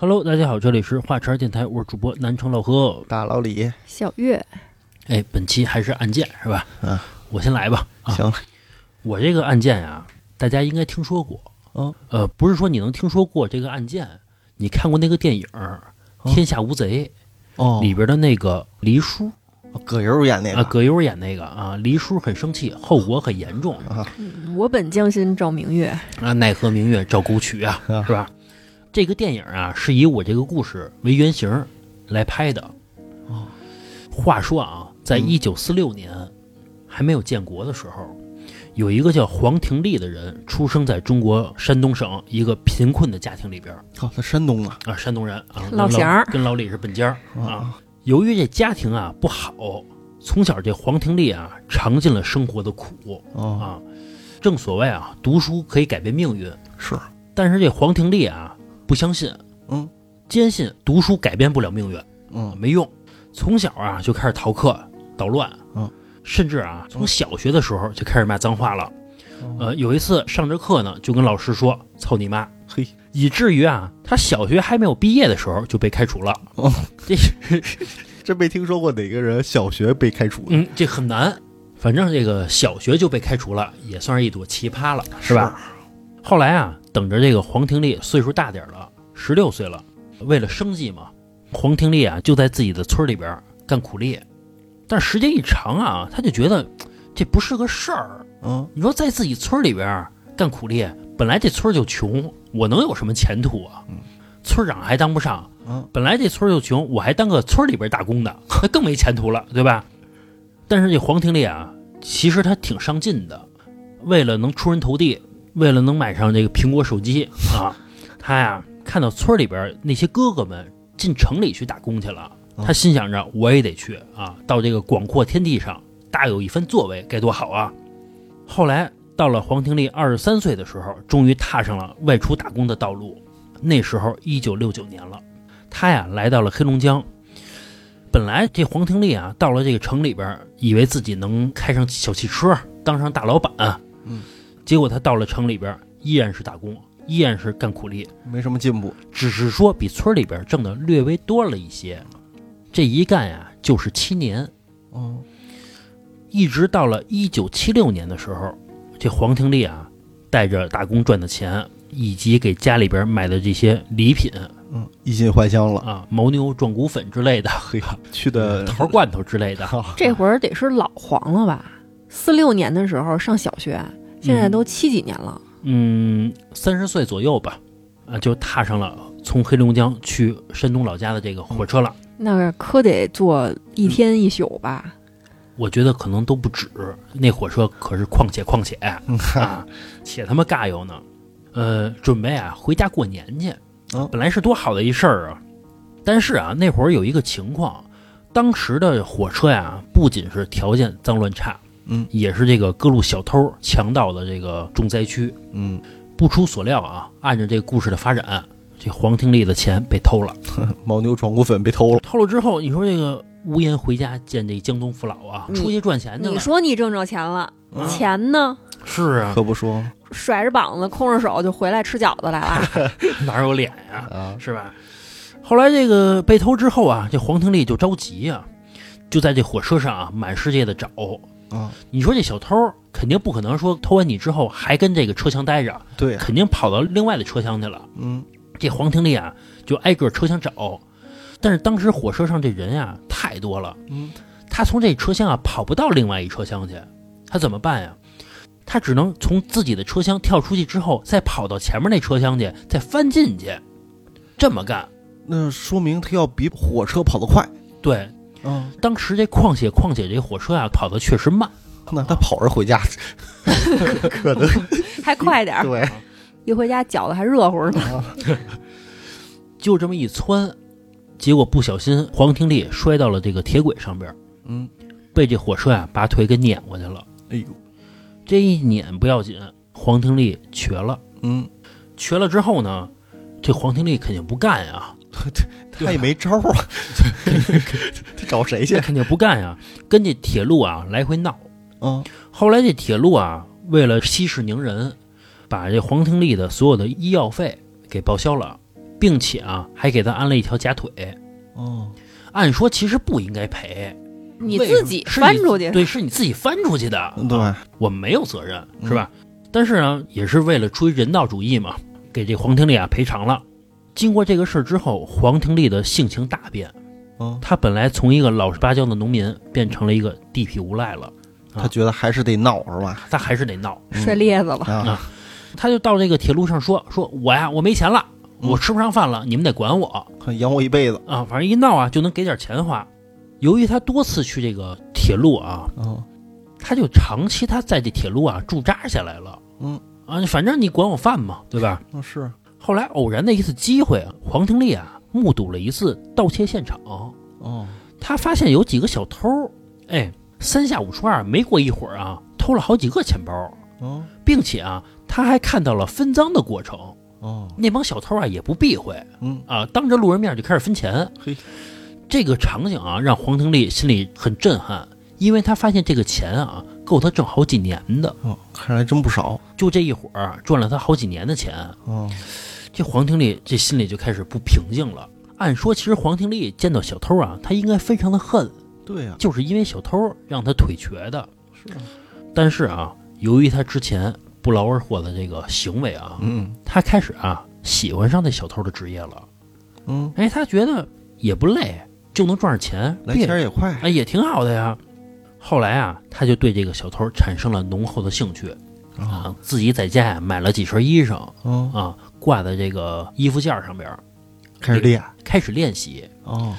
Hello，大家好，这里是华晨电台，我是主播南城老何。大老李，小月，哎，本期还是案件是吧？嗯，我先来吧。啊，行，我这个案件呀，大家应该听说过。嗯，呃，不是说你能听说过这个案件，你看过那个电影《天下无贼》哦，里边的那个黎叔。葛优演那啊，个，葛优演那个啊，黎叔很生气，后果很严重。我本将心照明月，啊，奈何明月照沟渠啊，啊。是吧？这个电影啊，是以我这个故事为原型来拍的。哦，话说啊，在嗯。一九四六年还没有建国的时候，有一个叫黄廷利的人出生在中国山东省一个贫困的家庭里边他山东啊，啊，山东人啊，老乡儿。跟老李是本家儿啊。啊，由于这家庭啊不好，从小这黄廷利啊尝尽了生活的苦哦，啊。正所谓啊，读书可以改变命运，是，但是这黄廷利啊不相信，嗯坚信读书改变不了命运，嗯，没用。从小啊就开始逃课、捣乱，嗯，甚至啊从小学的时候就开始骂脏话了。哦呃，有一次上着课呢，就跟老师说“操你妈嘿，”，以至于啊他小学还没有毕业的时候就被开除了。哦，这是 真没听说过哪个人小学被开除，嗯，这很难。反正这个小学就被开除了，也算是一朵奇葩了，是吧？？后来啊，等着这个黄廷利岁数大点儿了，十六岁了，为了生计嘛，黄廷利啊就在自己的村里边儿干苦力。但时间一长啊，他就觉得这不是个事儿。嗯，你说在自己村里边儿干苦力，本来这村儿就穷，我能有什么前途啊？嗯村长还当不上，嗯，本来这村儿就穷，我还当个村里边打工的，那更没前途了，对吧？但是这黄廷利啊，其实他挺上进的，为了能出人头地，为了能买上这个苹果手机 啊，他呀看到村里边那些哥哥们进城里去打工去了，嗯他心想着我也得去啊，到这个广阔天地上大有一番作为，该多好啊！后来到了黄廷利二十三岁的时候，终于踏上了外出打工的道路。那时候一九六九年了，他呀来到了黑龙江。本来这黄廷利啊，到了这个城里边，以为自己能开上小汽车，当上大老板。嗯，结果他到了城里边，依然是打工，依然是干苦力，没什么进步，只是说比村里边挣的略微多了一些。这一干呀，就是七年。哦，一直到了一九七六年的时候，这黄廷利啊，带着打工赚的钱，以及给家里边买的这些礼品嗯，衣锦还乡了，啊，牦牛壮骨粉之类的，嘿，去的桃罐头之类的，这会儿得是老黄了吧？四六年的时候上小学，现在都七几年了，嗯，三十岁左右吧，啊，就踏上了从黑龙江去山东老家的这个火车了。那可得坐一天一宿吧？我觉得可能都不止，那火车可是况且况且啊，且他妈尬游呢。呃，准备啊回家过年去，嗯本来是多好的一事儿啊。但是啊，那会儿有一个情况，当时的火车呀，不仅是条件脏乱差，嗯也是这个各路小偷强盗的这个重灾区。嗯，不出所料啊，按照这个故事的发展，这黄廷利的钱被偷了。牦牛壮骨粉被偷了，偷了之后，你说这个无颜回家见这江东父老啊，出去赚钱去了。你说你挣着钱了，啊钱呢？是啊，可不说甩着膀子，空着手就回来吃饺子来了。哪有脸呀、啊，是吧？后来这个被偷之后啊，这黄廷利就着急呀、就在这火车上啊满世界的找。啊，你说这小偷肯定不可能说偷完你之后还跟这个车厢待着，对。呀，肯定跑到另外的车厢去了。嗯，这黄廷利啊就挨个车厢找，但是当时火车上这人啊太多了，嗯，他从这车厢啊跑不到另外一车厢去，他怎么办呀？他只能从自己的车厢跳出去之后，再跑到前面那车厢去，再翻进去，这么干。那说明他要比火车跑得快，对，啊，当时这况且况且这火车啊跑的确实慢，那他跑着回家，可能还快点儿，对，一回家饺子还热乎呢。就这么一窜，结果不小心黄廷利摔到了这个铁轨上边，嗯，被这火车啊把腿给碾过去了。哎呦，这一碾不要紧，黄廷利瘸了。嗯，瘸了之后呢，这黄廷利肯定不干呀，他也没招儿啊，他找谁去这？肯定不干呀，跟这铁路啊来回闹。啊，后来这铁路啊，为了息事宁人，把这黄廷利的所有的医药费给报销了，并且啊还给他安了一条假腿。哦，按说其实不应该赔，你自己是你翻出去，对，是你自己翻出去的，对，我们没有责任，嗯是吧？但是呢，也是为了出于人道主义嘛，给这黄廷利啊赔偿了。经过这个事儿之后，黄廷利的性情大变，嗯，他本来从一个老实巴交的农民变成了一个地痞无赖了，他觉得还是得闹是吧？他还是得闹。摔咧子了。啊，他就到这个铁路上说：“说我呀，我没钱了，嗯我吃不上饭了，你们得管我养我一辈子，啊！反正一闹啊，就能给点钱花。”由于他多次去这个铁路啊，嗯他就长期他在这铁路啊驻扎下来了。嗯啊，反正你管我饭嘛，对吧？那是，后来偶然的一次机会啊，黄廷利啊目睹了一次盗窃现场，哦，他发现有几个小偷，哎，三下五除二，没过一会儿啊，偷了好几个钱包，哦并且啊，他还看到了分赃的过程。哦，那帮小偷啊也不避讳嗯，啊，当着路人面就开始分钱。嘿，这个场景啊，让黄廷利心里很震撼，因为他发现这个钱啊够他挣好几年的，哦，看来真不少，就这一会儿赚了他好几年的钱。哦，这黄廷利这心里就开始不平静了。按说，其实黄廷利见到小偷啊，他应该非常的恨，对呀，就是因为小偷让他腿瘸的。是啊，但是啊，由于他之前不劳而获的这个行为啊，嗯他开始啊喜欢上那小偷的职业了。嗯，哎，他觉得也不累，就能赚着钱，来钱也快，哎也挺好的呀。后来啊，他就对这个小偷产生了浓厚的兴趣啊，啊，自己在家呀买了几身衣裳哦，啊，挂在这个衣服架上边儿，开始练，开始练习。哦，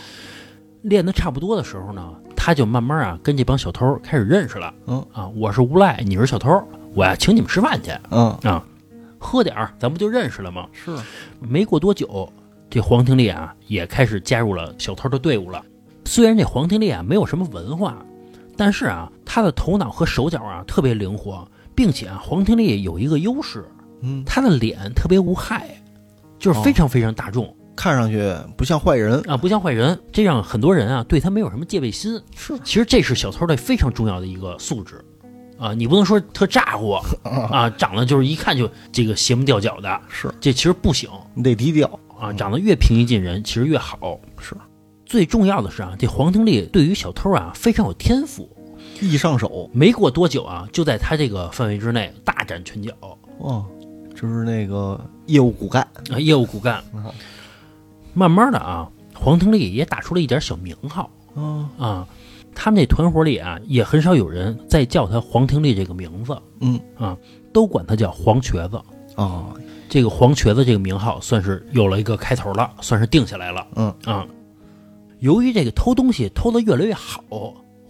练的差不多的时候呢，他就慢慢啊跟这帮小偷开始认识了。嗯啊，我是无赖，你是小偷，我呀请你们吃饭去嗯，啊，喝点儿，咱不就认识了吗？是，没过多久，这黄廷利啊也开始加入了小偷的队伍了。虽然这黄廷利啊没有什么文化，但是啊他的头脑和手脚啊特别灵活，并且啊黄廷利有一个优势，嗯，他的脸特别无害，就是非常非常大众。看上去不像坏人，啊，不像坏人，这让很多人啊对他没有什么戒备心。是，其实这是小偷的非常重要的一个素质，啊，你不能说特咋呼啊，长得就是一看就这个邪门吊脚的，是。这其实不行。你得低调，啊，长得越平易近人，其实越好。是，最重要的是啊，这黄廷利对于小偷啊非常有天赋，易上手，没过多久啊，就在他这个范围之内大展拳脚。哦，就是那个业务骨干，啊，业务骨干。嗯。慢慢的啊，黄廷利也打出了一点小名号。嗯啊，他们那团伙里啊，也很少有人再叫他黄廷利这个名字，嗯。啊，都管他叫黄瘸子。哦，这个黄瘸子这个名号算是有了一个开头了，算是定下来了。嗯。啊，由于这个偷东西偷的越来越好，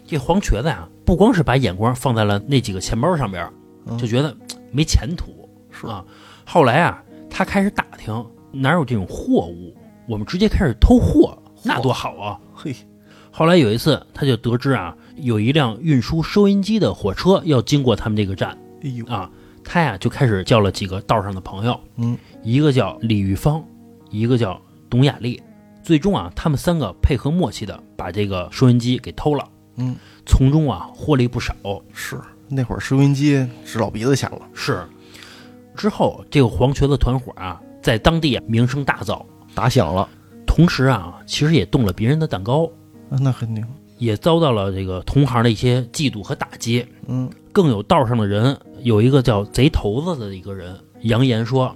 这黄瘸子呀、不光是把眼光放在了那几个钱包上边，嗯。就觉得没前途，是。啊。后来啊，他开始打听哪有这种货物，我们直接开始偷货，那多好啊！嘿，后来有一次，他就得知啊，有一辆运输收音机的火车要经过他们这个站。哎呦，啊，他呀就开始叫了几个道上的朋友，嗯，一个叫李玉芳，一个叫董雅丽，最终啊，他们三个配合默契的把这个收音机给偷了，嗯，从中啊获利不少。是那会儿收音机值老鼻子钱了，是，之后这个黄瘸子团伙啊，在当地啊名声大噪，打响了，同时啊，其实也动了别人的蛋糕，啊那肯定，也遭到了这个同行的一些嫉妒和打击。嗯，更有道上的人，有一个叫贼头子的一个人，扬言说，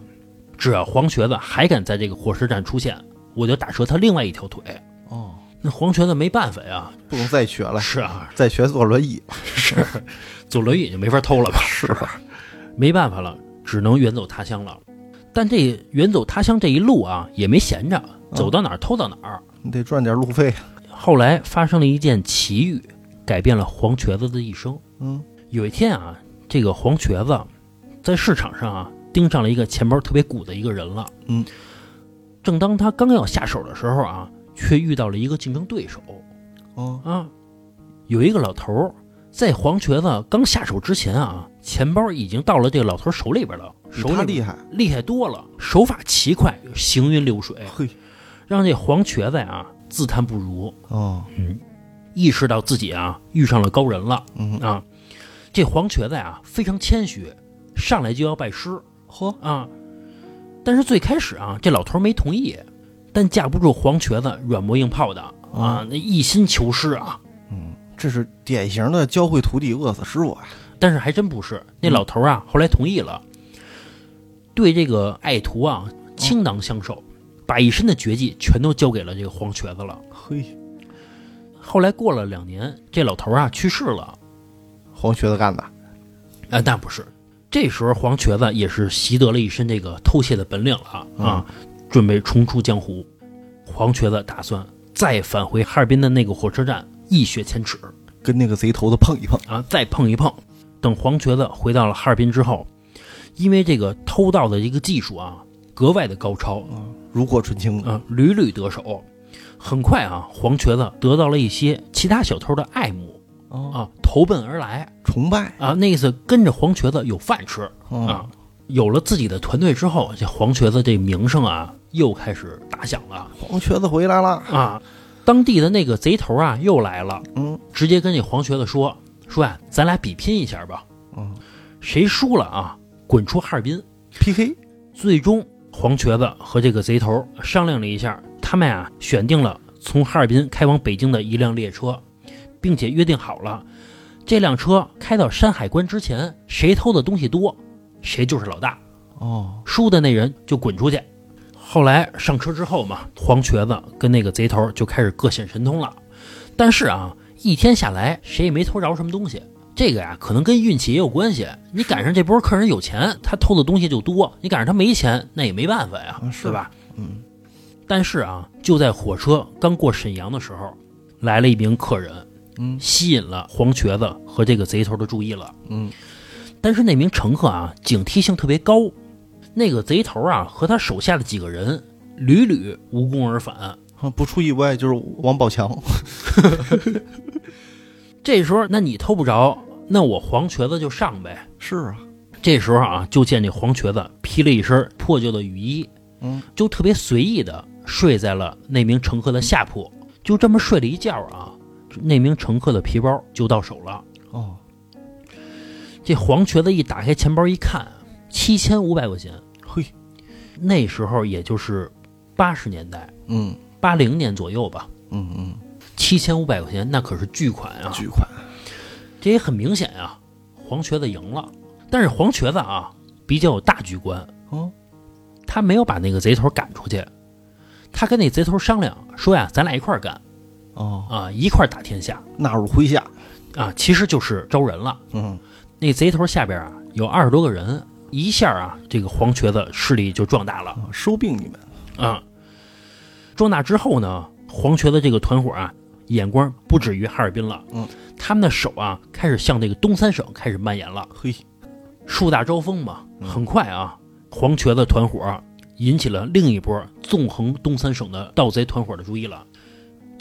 只要黄瘸子还敢在这个火车站出现，我就打折他另外一条腿。哦，那黄瘸子没办法呀，不能再瘸了，是啊，再瘸坐轮椅，是坐轮椅就没法偷了吧？是吧？没办法了，只能远走他乡了。但这远走他乡这一路啊，也没闲着，走到哪儿偷到哪儿。你得赚点路费，后来发生了一件奇遇，改变了黄瘸子的一生。嗯，有一天啊，这个黄瘸子在市场上啊盯上了一个钱包特别鼓的一个人了。嗯，正当他刚要下手的时候啊，却遇到了一个竞争对手哦，啊。有一个老头儿在黄瘸子刚下手之前啊，钱包已经到了这个老头手里边了，手里边他厉害，厉害多了，手法奇快，行云流水，嘿，让这黄瘸子啊自叹不如。哦，嗯，意识到自己啊遇上了高人了嗯，啊。这黄瘸子啊非常谦虚，上来就要拜师嚯，啊。但是最开始啊，这老头没同意，但架不住黄瘸子软磨硬泡的啊，那一心求师啊。嗯，这是典型的教会徒弟饿死师傅啊。但是还真不是，那老头啊，后来同意了，对这个爱徒啊倾囊相授，把一身的绝技全都交给了这个黄瘸子了。嘿，后来过了两年，这老头啊去世了。黄瘸子干的，啊，但不是，这时候黄瘸子也是习得了一身这个偷窃的本领了啊，准备重出江湖。黄瘸子打算再返回哈尔滨的那个火车站，一雪前耻，跟那个贼头子碰一碰啊，再碰一碰。等黄瘸子回到了哈尔滨之后，因为这个偷盗的一个技术啊，格外的高超啊，炉火纯青啊，屡屡得手。很快啊，黄瘸子得到了一些其他小偷的爱慕。啊，投奔而来，崇拜啊，那意思跟着黄瘸子有饭吃啊。有了自己的团队之后，这黄瘸子这名声啊又开始打响了。黄瘸子回来了啊！当地的那个贼头啊又来了，嗯，直接跟这黄瘸子说说呀，咱俩比拼一下吧，嗯，谁输了啊，滚出哈尔滨 PK。最终，黄瘸子和这个贼头商量了一下，他们啊选定了从哈尔滨开往北京的一辆列车。并且约定好了，这辆车开到山海关之前，谁偷的东西多，谁就是老大。哦，输的那人就滚出去。后来上车之后嘛，黄瘸子跟那个贼头就开始各显神通了。但是啊，一天下来，谁也没偷着什么东西。这个呀，可能跟运气也有关系。你赶上这波客人有钱，他偷的东西就多；你赶上他没钱，那也没办法呀，是吧？嗯。但是啊，就在火车刚过沈阳的时候，来了一名客人。嗯，吸引了黄瘸子和这个贼头的注意了。嗯，但是那名乘客啊，警惕性特别高。那个贼头啊，和他手下的几个人屡屡无功而返。不出意外就是王宝强。这时候，那你偷不着，那我黄瘸子就上呗。是啊，这时候啊，就见这黄瘸子披了一身破旧的雨衣，嗯，就特别随意的睡在了那名乘客的下铺，就这么睡了一觉啊。那名乘客的皮包就到手了。哦，这黄瘸子一打开钱包一看，七千五百块钱。嘿，那时候也就是八十年代，嗯，八零年左右吧。嗯嗯，七千五百块钱那可是巨款啊！巨款。这也很明显啊，黄瘸子赢了。但是黄瘸子啊比较有大局观，哦，他没有把那个贼头赶出去，他跟那贼头商量说呀，咱俩一块儿干。哦。啊，一块打天下，纳入麾下，啊，其实就是招人了。嗯，那贼头下边啊有二十多个人，一下啊，这个黄瘸子势力就壮大了，收并你们。啊。壮大之后呢，黄瘸子这个团伙啊，眼光不止于哈尔滨了，嗯，他们的手啊开始向这个东三省开始蔓延了。嘿，树大招风嘛，很快啊，黄瘸子团伙引起了另一波纵横东三省的盗贼团伙的注意了。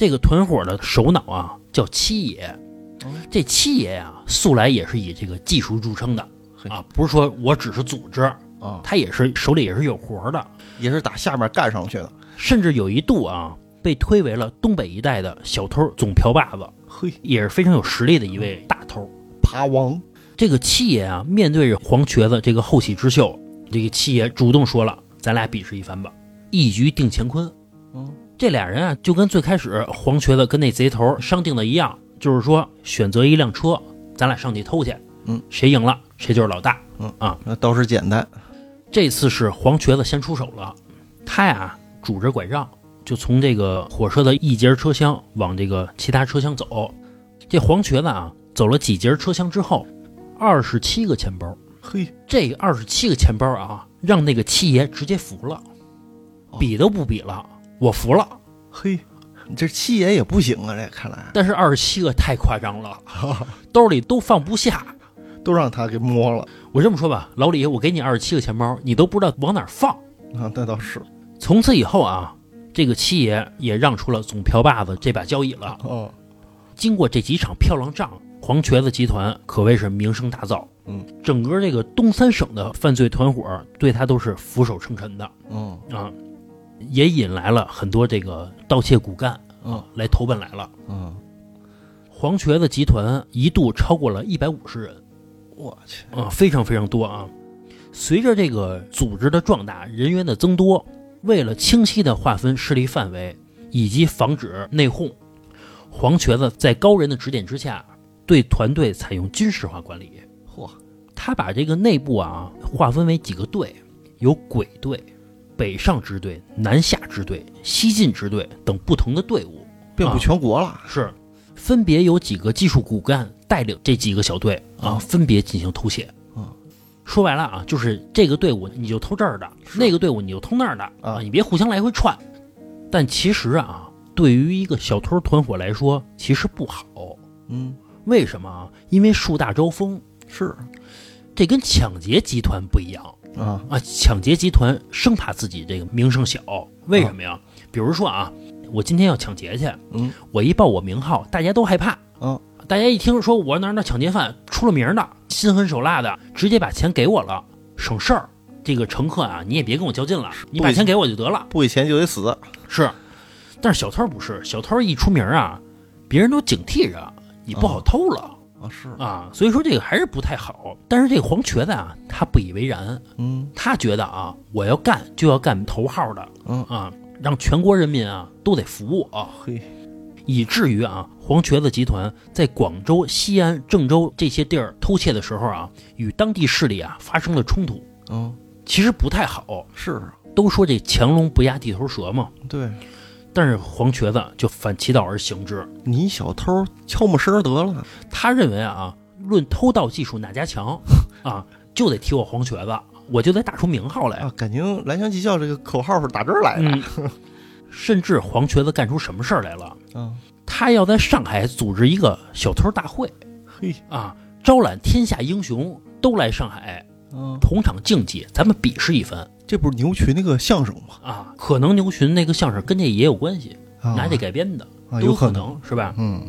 这个团伙的首脑啊，叫七爷。这七爷呀，素来也是以这个技术著称的啊，不是说我只是组织啊，他也是手里也是有活的，也是打下面干上去的。甚至有一度啊，被推为了东北一带的小偷总瓢把子，嘿，也是非常有实力的一位大偷，扒王。这个七爷啊，面对着黄瘸子这个后起之秀，这个七爷主动说了：“咱俩比试一番吧，一局定乾坤。”嗯。这俩人啊，就跟最开始黄瘸子跟那贼头商定的一样，就是说选择一辆车，咱俩上去偷去。嗯，谁赢了，谁就是老大。嗯啊，那倒是简单。这次是黄瘸子先出手了，他呀拄着拐杖，就从这个火车的一节车厢往这个其他车厢走。这黄瘸子啊，走了几节车厢之后，二十七个钱包。嘿，这二十七个钱包啊，让那个七爷直接服了，比都不比了。我服了，嘿，你这七爷也不行啊，这看来。但是二十七个太夸张了，兜里都放不下，都让他给摸了。我这么说吧，老李，我给你二十七个钱包，你都不知道往哪放啊？那倒是。从此以后啊，这个七爷也让出了总瓢把子这把交椅了。哦，经过这几场漂亮仗，黄瘸子集团可谓是名声大噪。嗯，整个这个东三省的犯罪团伙对他都是俯首称臣的。嗯啊。也引来了很多这个盗窃骨干啊，来投奔来了。嗯，黄瘸子集团一度超过了一百五十人，我去啊，非常非常多啊。随着这个组织的壮大，人员的增多，为了清晰的划分势力范围以及防止内讧，黄瘸子在高人的指点之下，对团队采用军事化管理。嚯，他把这个内部啊划分为几个队，有鬼队、北上支队、南下支队、西进支队等不同的队伍，遍布全国了。是分别有几个技术骨干带领这几个小队啊，嗯分别进行偷窃。嗯，说白了啊，就是这个队伍你就偷这儿的，那个队伍你就偷那儿的啊你别互相来回串。但其实啊，对于一个小偷团伙来说，其实不好。嗯，为什么啊？因为树大招风，是这跟抢劫集团不一样啊，啊！抢劫集团生怕自己这个名声小，为什么呀？比如说啊，我今天要抢劫去，嗯我一报我名号，大家都害怕。啊，大家一听说我哪儿哪抢劫犯出了名的，心狠手辣的，直接把钱给我了，省事儿。这个乘客啊，你也别跟我较劲了，你把钱给我就得了。不给钱就得死。是，但是小偷不是，小偷一出名啊，别人都警惕着，你不好偷了、啊，是，啊。所以说这个还是不太好。但是这个黄瘸子啊，他不以为然，嗯他觉得啊，我要干就要干头号的嗯，啊，让全国人民啊都得服我。嘿，以至于啊，黄瘸子集团在广州、西安、郑州这些地儿偷窃的时候啊，与当地势力啊发生了冲突，嗯，其实不太好。是，都说这强龙不压地头蛇嘛，对但是黄瘸子就反其道而行之，你小偷悄没声得了。他认为啊，论偷盗技术哪家强？啊，就得提我黄瘸子，我就得打出名号来。啊，感情蓝翔技校这个口号是打这儿来的。嗯，甚至黄瘸子干出什么事儿来了？嗯，他要在上海组织一个小偷大会。嘿，啊，招揽天下英雄都来上海嗯，同场竞技，咱们比试一番这不是牛群那个相声吗？啊。可能牛群那个相声跟这也有关系，啊拿这改编的，啊，都有可能。能是吧？嗯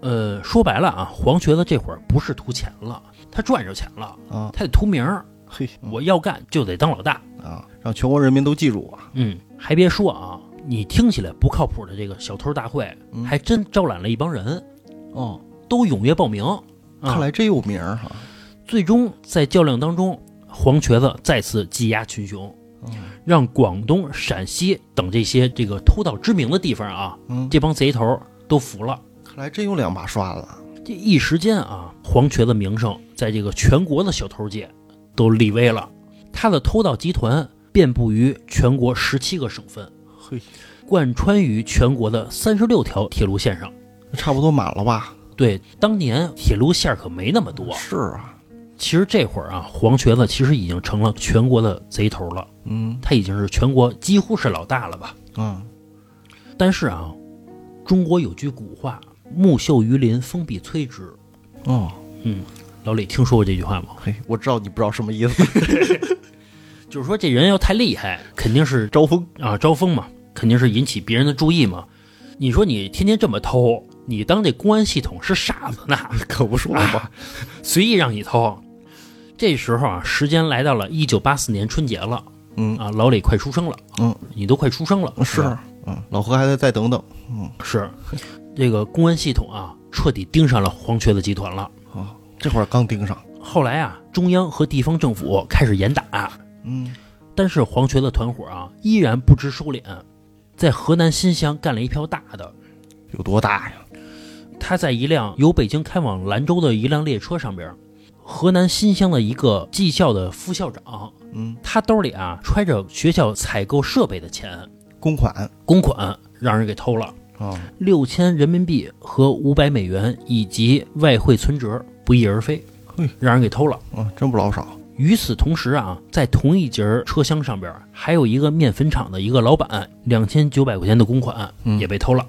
呃，说白了啊，黄瘸子这会儿不是图钱了，他赚着钱了，啊，他得图名儿。嘿，我要干就得当老大。啊，让全国人民都记住我。嗯，还别说啊，你听起来不靠谱的这个小偷大会，嗯还真招揽了一帮人，哦，都踊跃报名。啊，看来真有名儿哈。最终在较量当中，黄瘸子再次技压群雄，嗯让广东、陕西等这些这个偷盗知名的地方啊，嗯，这帮贼头都服了。看来真有两把刷子。这一时间啊，黄瘸子名声在这个全国的小偷界都立威了。他的偷盗集团遍布于全国十七个省份，嘿，贯穿于全国的三十六条铁路线上。差不多满了吧？对，当年铁路线可没那么多。是啊，其实这会儿啊，黄瘸子其实已经成了全国的贼头了，嗯他已经是全国几乎是老大了吧？嗯，但是啊，中国有句古话：“木秀于林，风必摧之。哦，”嗯老李听说过这句话吗？嘿，我知道你不知道什么意思。就是说这人要太厉害，肯定是招风，啊招风嘛，肯定是引起别人的注意嘛。你说你天天这么偷，你当这公安系统是傻子呢？可不说了吗？随意让你偷。这时候啊，时间来到了一九八四年春节了嗯，啊，老李快出生了，嗯，你都快出生了，是，嗯，老何还得再等等。嗯是，这个公安系统啊，彻底盯上了黄瘸子集团了。哦，这会儿刚盯上。后来啊，中央和地方政府开始严打，嗯，但是黄瘸子团伙啊，依然不知收敛，在河南新乡干了一票大的。有多大呀？他在一辆由北京开往兰州的一辆列车上边，河南新乡的一个技校的副校长，嗯，他兜里啊揣着学校采购设备的钱，公款公款让人给偷了，啊，六千人民币和五百美元以及外汇存折不翼而飞嘿，让人给偷了。啊，真不老少。与此同时啊，在同一节车厢上边还有一个面粉厂的一个老板，两千九百块钱的公款嗯也被偷了。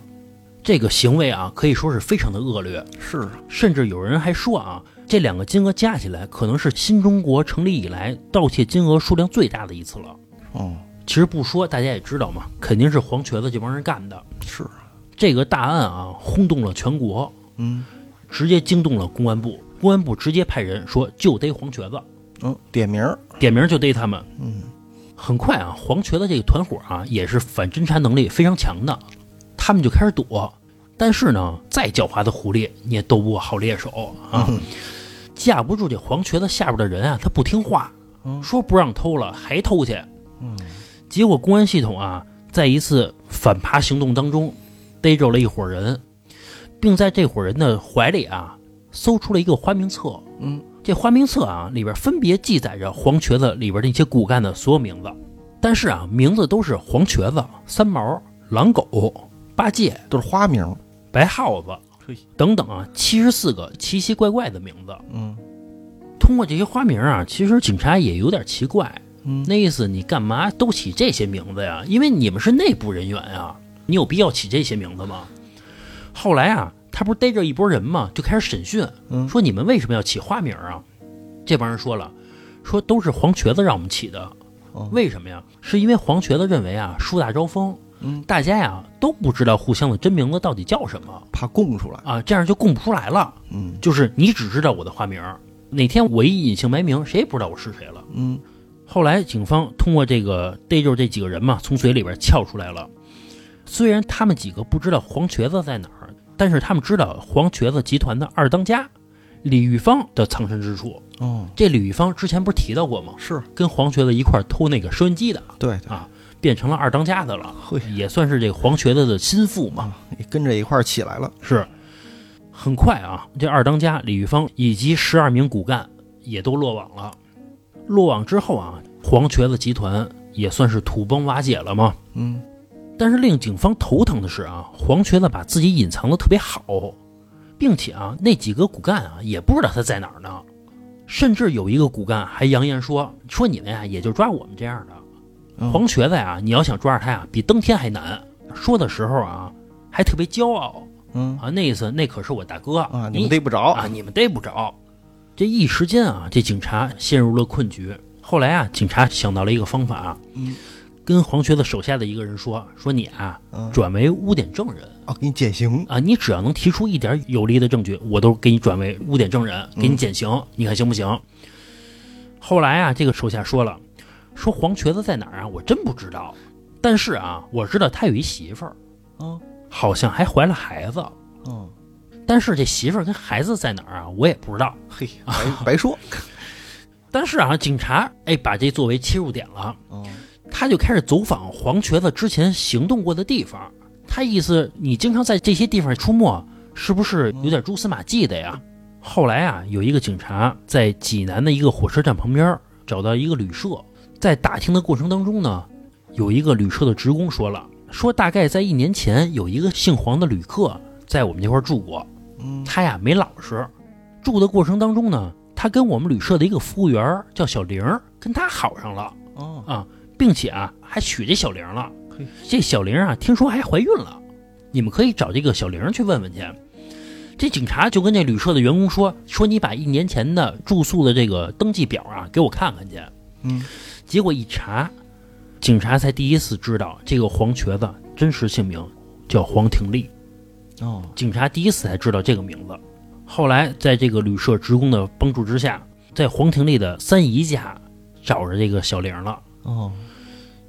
这个行为啊，可以说是非常的恶劣，是。啊，甚至有人还说啊，这两个金额加起来可能是新中国成立以来盗窃金额数量最大的一次了。哦，其实不说，大家也知道嘛，肯定是黄瘸子这帮人干的。是。啊，这个大案啊，轰动了全国，嗯。直接惊动了公安部。公安部直接派人说就逮黄瘸子，嗯，点名儿，点名就逮他们。嗯，很快啊，黄瘸子这个团伙啊，也是反侦查能力非常强的，他们就开始躲。但是呢，再狡猾的狐狸你也斗不过好猎手啊，嗯。架不住这黄瘸子下边的人啊，他不听话嗯。说不让偷了还偷去。嗯。结果公安系统啊，在一次反扒行动当中，逮着了一伙人，并在这伙人的怀里啊，搜出了一个花名册。嗯，这花名册啊，里边分别记载着黄瘸子里边那些骨干的所有名字，但是啊，名字都是黄瘸子、三毛、狼狗、八戒、都是花名。白耗子等等啊，七十四个奇奇怪怪的名字。嗯通过这些花名啊，其实警察也有点奇怪，嗯那意思你干嘛都起这些名字呀？因为你们是内部人员啊，你有必要起这些名字吗？后来啊，他不是逮着一拨人嘛，就开始审讯，嗯说你们为什么要起花名啊？这帮人说了，说都是黄瘸子让我们起的，哦为什么呀？是因为黄瘸子认为啊，树大招风，嗯，大家呀都不知道互相的真名字到底叫什么怕供出来。啊，这样就供不出来了。嗯就是你只知道我的花名，哪天我一隐姓埋名，谁也不知道我是谁了。嗯后来警方通过这个逮着这几个人嘛，从嘴里边撬出来了。虽然他们几个不知道黄瘸子在哪儿，但是他们知道黄瘸子集团的二当家李玉芳的藏身之处。哦，这李玉芳之前不是提到过吗？是跟黄瘸子一块儿偷那个收音机的，对对啊变成了二当家的了，也算是这个黄瘸子的心腹嘛。跟着一块儿起来了。是，很快啊，这二当家李玉芳以及十二名骨干也都落网了。落网之后啊，黄瘸子集团也算是土崩瓦解了嘛。嗯但是令警方头疼的是啊，黄瘸子把自己隐藏的特别好，并且啊，那几个骨干啊也不知道他在哪儿呢。甚至有一个骨干还扬言说：“说你们呀，也就抓我们这样的嗯黄瘸子呀，你要想抓着他呀，比登天还难。”说的时候啊，还特别骄傲嗯啊，那意思那可是我大哥啊，你们逮不着啊，你们逮不着。这一时间啊，这警察陷入了困局。后来啊，警察想到了一个方法跟黄瘸子手下的一个人说：“说你啊，嗯转为污点证人啊，给你减刑。啊，你只要能提出一点有力的证据，我都给你转为污点证人，给你减刑，你看行不行？”后来啊，这个手下说了：“说黄瘸子在哪儿啊？我真不知道，但是啊，我知道他有一媳妇儿，嗯好像还怀了孩子。嗯，但是这媳妇儿跟孩子在哪儿啊？我也不知道。”嘿，白白说。但是啊，警察哎把这作为切入点了，哦，他就开始走访黄瘸子之前行动过的地方。他意思，你经常在这些地方出没，是不是有点蛛丝马迹的呀？后来啊，有一个警察在济南的一个火车站旁边找到一个旅社，在打听的过程当中呢，有一个旅社的职工说了，说大概在一年前有一个姓黄的旅客在我们这块儿住过，嗯他呀没老实，住的过程当中呢，他跟我们旅社的一个服务员叫小玲，跟他好上了。哦，啊，并且啊还娶这小玲了。这小玲啊，听说还怀孕了，你们可以找这个小玲去问问去。这警察就跟这旅社的员工说：“说你把一年前的住宿的这个登记表啊给我看看去。嗯”结果一查，警察才第一次知道这个黄瘸子真实姓名叫黄廷利。哦，警察第一次才知道这个名字。后来在这个旅社职工的帮助之下，在黄廷利的三姨家找着这个小玲了。哦，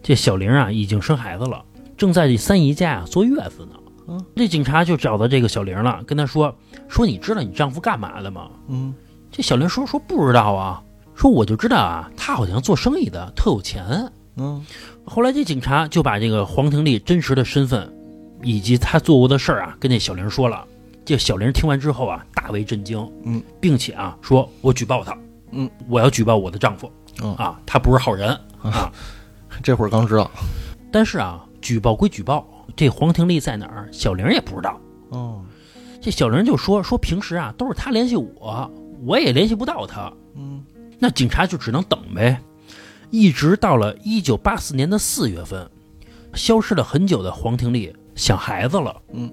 这小玲啊已经生孩子了，正在这三姨家啊坐月子呢。嗯，这警察就找到这个小玲了，跟她说：“说你知道你丈夫干嘛的吗嗯，？”这小玲说：“说不知道啊，说我就知道啊，他好像做生意的，特有钱。嗯，”后来这警察就把这个黄廷利真实的身份以及他做过的事儿啊，跟这小玲说了。这小玲听完之后啊，大为震惊，嗯，并且啊说：“我举报他，嗯，我要举报我的丈夫，嗯啊，他不是好人啊。”这会儿刚知道。但是啊，举报归举报，这黄廷利在哪儿，小玲也不知道。哦，这小玲就说说平时啊都是他联系我，我也联系不到他。嗯，那警察就只能等呗。一直到了一九八四年的四月份，消失了很久的黄廷利想孩子了，嗯，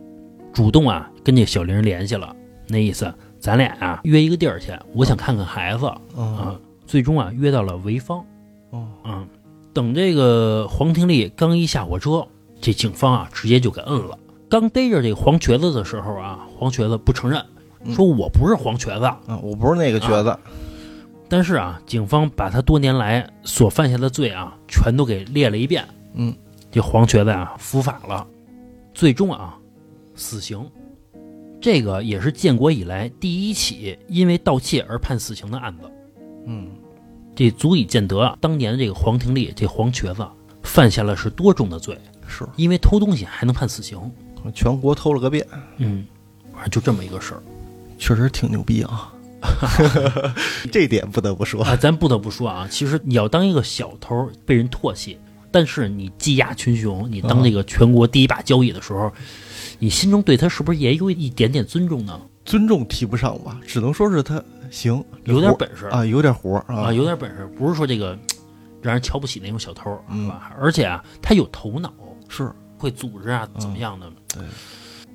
主动啊跟这小玲联系了，那意思咱俩啊约一个地儿去，我想看看孩子嗯，啊。最终啊约到了潍坊。哦，嗯，等这个黄廷利刚一下火车，这警方啊直接就给摁了。刚逮着这个黄瘸子的时候啊，黄瘸子不承认，嗯说我不是黄瘸子。嗯，我不是那个瘸子。但是啊，警方把他多年来所犯下的罪啊，全都给列了一遍。嗯，这黄瘸子啊伏法了，最终啊死刑。这个也是建国以来第一起因为盗窃而判死刑的案子。嗯，这足以见得啊，当年这个黄廷利这黄瘸子犯下了是多重的罪，是因为偷东西还能判死刑。全国偷了个遍，嗯，反正就这么一个事儿确实挺牛逼啊。这点不得不说，啊。咱不得不说啊，其实你要当一个小偷被人唾弃，但是你技压群雄，你当这个全国第一把交椅的时候，你心中对他是不是也有一点点尊重呢？尊重提不上吧，只能说是他行，有点本事啊，有点活儿啊，有点本事，不是说这个让人瞧不起那种小偷，嗯是吧？而且啊，他有头脑，是会组织啊，怎么样的？对。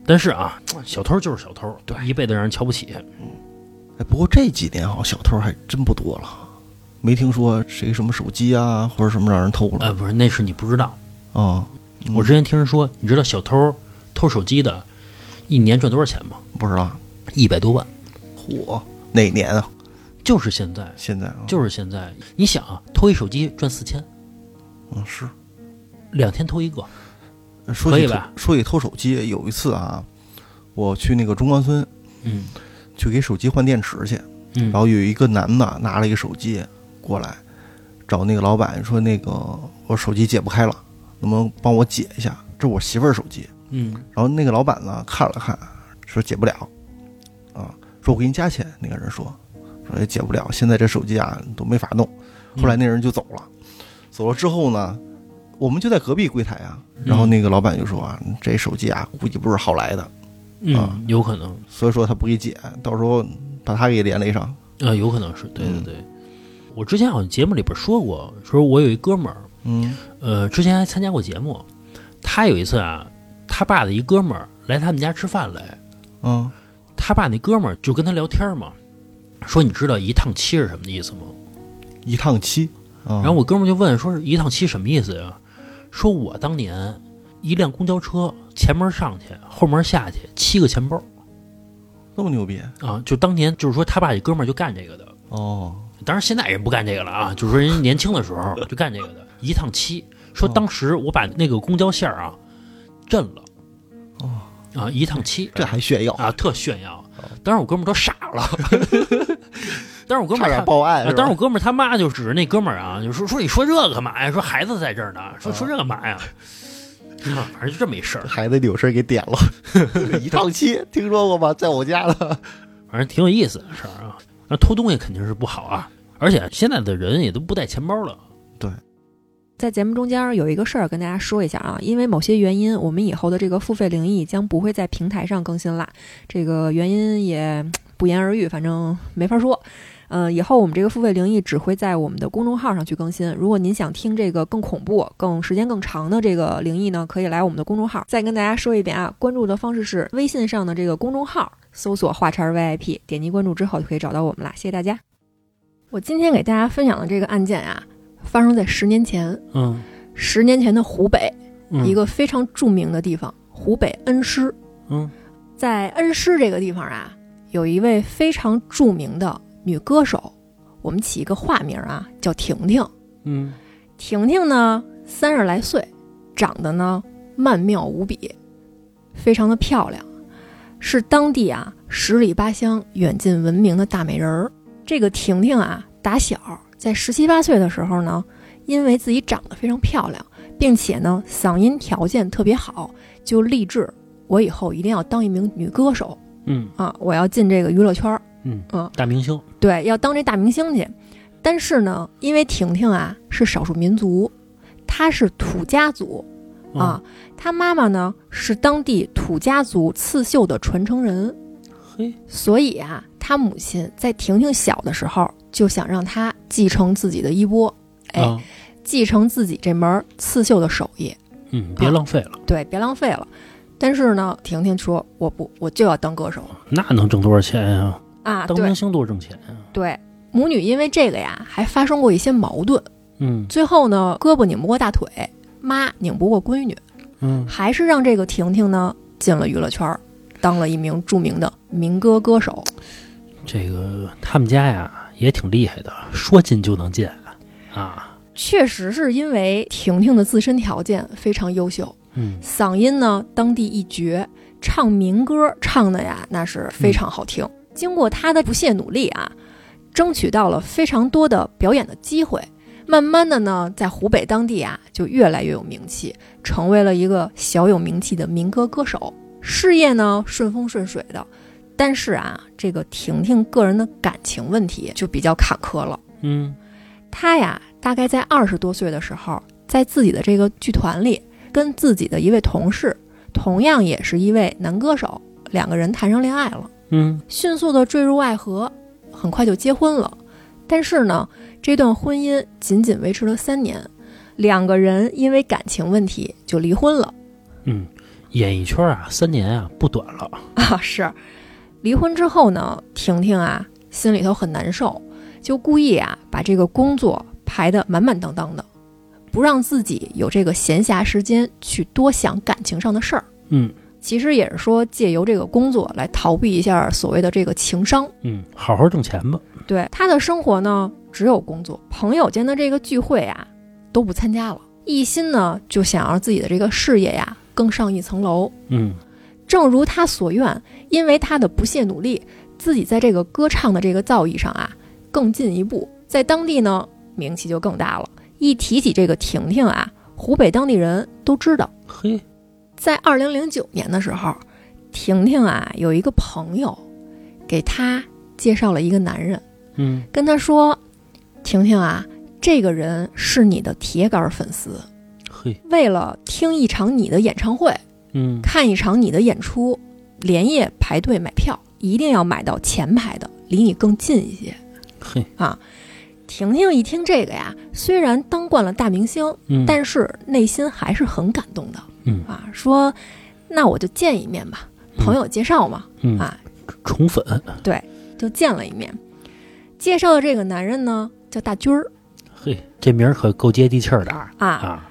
但是啊，小偷就是小偷，对一辈子让人瞧不起。哎，不过这几年好像小偷还真不多了，没听说谁什么手机啊或者什么让人偷了呃，不是，那是你不知道。啊。嗯我之前听人说，你知道小偷偷手机的，一年赚多少钱吗？不知道，一百多万。嚯，哪年啊？就是现在，现在啊，就是现在。你想啊，偷一手机赚四千，嗯是。两天偷一个，可以吧说起偷手机，有一次啊，我去那个中关村嗯去给手机换电池去，嗯，然后有一个男的拿了一个手机过来，找那个老板说：“那个我手机解不开了，能不能帮我解一下？这我媳妇儿手机。嗯”然后那个老板呢看了看，说解不了，啊，说我给你加钱。那个人说说也解不了，现在这手机啊都没法弄。后来那人就走了，走了之后呢，我们就在隔壁柜台啊，然后那个老板就说啊，这手机啊估计不是好来的，啊嗯，有可能，所以说他不给解，到时候把他给连累上。啊，有可能是对对嗯对。我之前好像节目里边说过，说我有一哥们儿，嗯呃，之前还参加过节目，他有一次啊，他爸的一哥们儿来他们家吃饭来，嗯他爸那哥们儿就跟他聊天嘛，说你知道一趟七是什么意思吗？一趟七，啊、然后我哥们儿就问说是一趟七什么意思呀？说我当年一辆公交车前门上去，后门下去，七个钱包那么牛逼啊！就当年就是说他爸这哥们儿就干这个的，哦，当然现在人不干这个了啊，就是说人家年轻的时候就干这个的，一趟七。说当时我把那个公交线儿啊震了，哦啊一趟七，这还炫耀，啊特炫耀。当时我哥们儿都傻了，当时我哥们儿他报案是吧？啊当时我哥们儿他妈就指着那哥们儿啊，就说说你说这个干嘛呀？说孩子在这儿呢，说说这干嘛呀？啊，反正就这么一事儿，孩子有事儿给点了，一趟七，听说过吗？在我家了。反正挺有意思的事儿啊。那偷东西肯定是不好啊，而且现在的人也都不带钱包了。对在节目中间有一个事儿跟大家说一下啊，因为某些原因，我们以后的这个付费灵异将不会在平台上更新啦。这个原因也嗯不言而喻，反正没法说。呃，以后我们这个付费灵异只会在我们的公众号上去更新。如果您想听这个更恐怖、更时间更长的这个灵异呢，可以来我们的公众号。再跟大家说一遍啊，关注的方式是微信上的这个公众号，搜索“画叉 VIP”，点击关注之后就可以找到我们啦。谢谢大家。我今天给大家分享的这个案件啊，发生在十年前。嗯，十年前的湖北，嗯一个非常著名的地方——湖北恩施。嗯在恩施这个地方啊，有一位非常著名的女歌手，我们起一个化名啊，叫婷婷。嗯婷婷呢，三十来岁，长得呢曼妙无比，非常的漂亮，是当地啊十里八乡远近闻名的大美人儿。这个婷婷啊，打小在十七八岁的时候呢，因为自己长得非常漂亮，并且呢嗓音条件特别好，就立志我以后一定要当一名女歌手嗯啊，我要进这个娱乐圈儿。嗯嗯大明星。对，要当这大明星去。但是呢，因为婷婷啊是少数民族，她是土家族嗯啊，她妈妈呢是当地土家族刺绣的传承人，嘿，所以啊，她母亲在婷婷小的时候就想让她继承自己的衣钵，哎，啊，继承自己这门刺绣的手艺，嗯，别浪费了，对，别浪费了。但是呢，婷婷说：“我不，我就要当歌手那能挣多少钱呀？啊！”对当明星多挣钱呀。对，母女因为这个呀，还发生过一些矛盾。嗯最后呢，胳膊拧不过大腿，妈拧不过闺女，嗯还是让这个婷婷呢进了娱乐圈儿，当了一名著名的民歌歌手。这个他们家呀也挺厉害的，说进就能进啊。确实是因为婷婷的自身条件非常优秀，嗯嗓音呢当地一绝，唱民歌唱的呀那是非常好听。经过他的不懈努力啊，争取到了非常多的表演的机会。慢慢的呢，在湖北当地啊，就越来越有名气，成为了一个小有名气的民歌歌手，事业呢顺风顺水的。但是啊，这个婷婷个人的感情问题就比较坎坷了。嗯她呀，大概在二十多岁的时候，在自己的这个剧团里，跟自己的一位同事，同样也是一位男歌手，两个人谈上恋爱了，嗯迅速的坠入爱河，很快就结婚了。但是呢，这段婚姻仅仅维持了三年，两个人因为感情问题就离婚了。嗯，演艺圈啊，三年啊不短了。啊，是，离婚之后呢，婷婷啊心里头很难受，就故意啊把这个工作排得满满当当的，不让自己有这个闲暇时间去多想感情上的事儿。嗯其实也是说借由这个工作来逃避一下所谓的这个情商。嗯，好好挣钱吧。对他的生活呢，只有工作，朋友间的这个聚会啊都不参加了，一心呢就想让自己的这个事业呀更上一层楼。嗯正如他所愿，因为他的不懈努力，自己在这个歌唱的这个造诣上啊更进一步，在当地呢名气就更大了。一提起这个婷婷啊，湖北当地人都知道。嘿，在二零零九年的时候，婷婷啊有一个朋友给她介绍了一个男人，嗯。跟她说：“婷婷啊，这个人是你的铁杆粉丝，嘿，为了听一场你的演唱会。”嗯。看一场你的演出，连夜排队买票，一定要买到前排的，离你更近一些。嘿，啊！婷婷一听这个呀，虽然当惯了大明星，嗯，但是内心还是很感动的嗯啊。说，那我就见一面吧，朋友介绍嘛，嗯啊，宠粉，对就见了一面。介绍的这个男人呢，叫大军儿嘿，这名儿可够接地气儿的啊啊。啊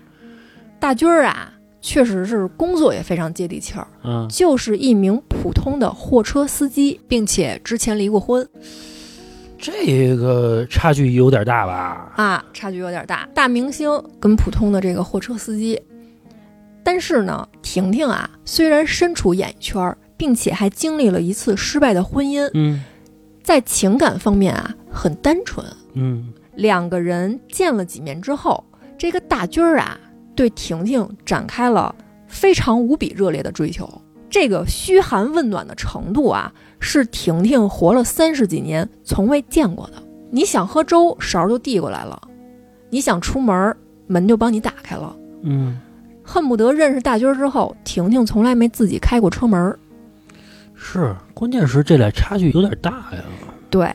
大军儿啊，确实是工作也非常接地气儿，啊！就是一名普通的货车司机，并且之前离过婚。这个差距有点大吧？啊，差距有点大。大明星跟普通的这个货车司机，但是呢，婷婷啊，虽然身处演艺圈，并且还经历了一次失败的婚姻，嗯在情感方面啊很单纯。嗯两个人见了几面之后，这个大军儿啊对婷婷展开了非常无比热烈的追求。这个嘘寒问暖的程度啊，是婷婷活了三十几年从未见过的。你想喝粥，勺就递过来了；你想出门，门就帮你打开了。嗯，恨不得认识大军儿之后，婷婷从来没自己开过车门儿。是，关键是这俩差距有点大呀。对，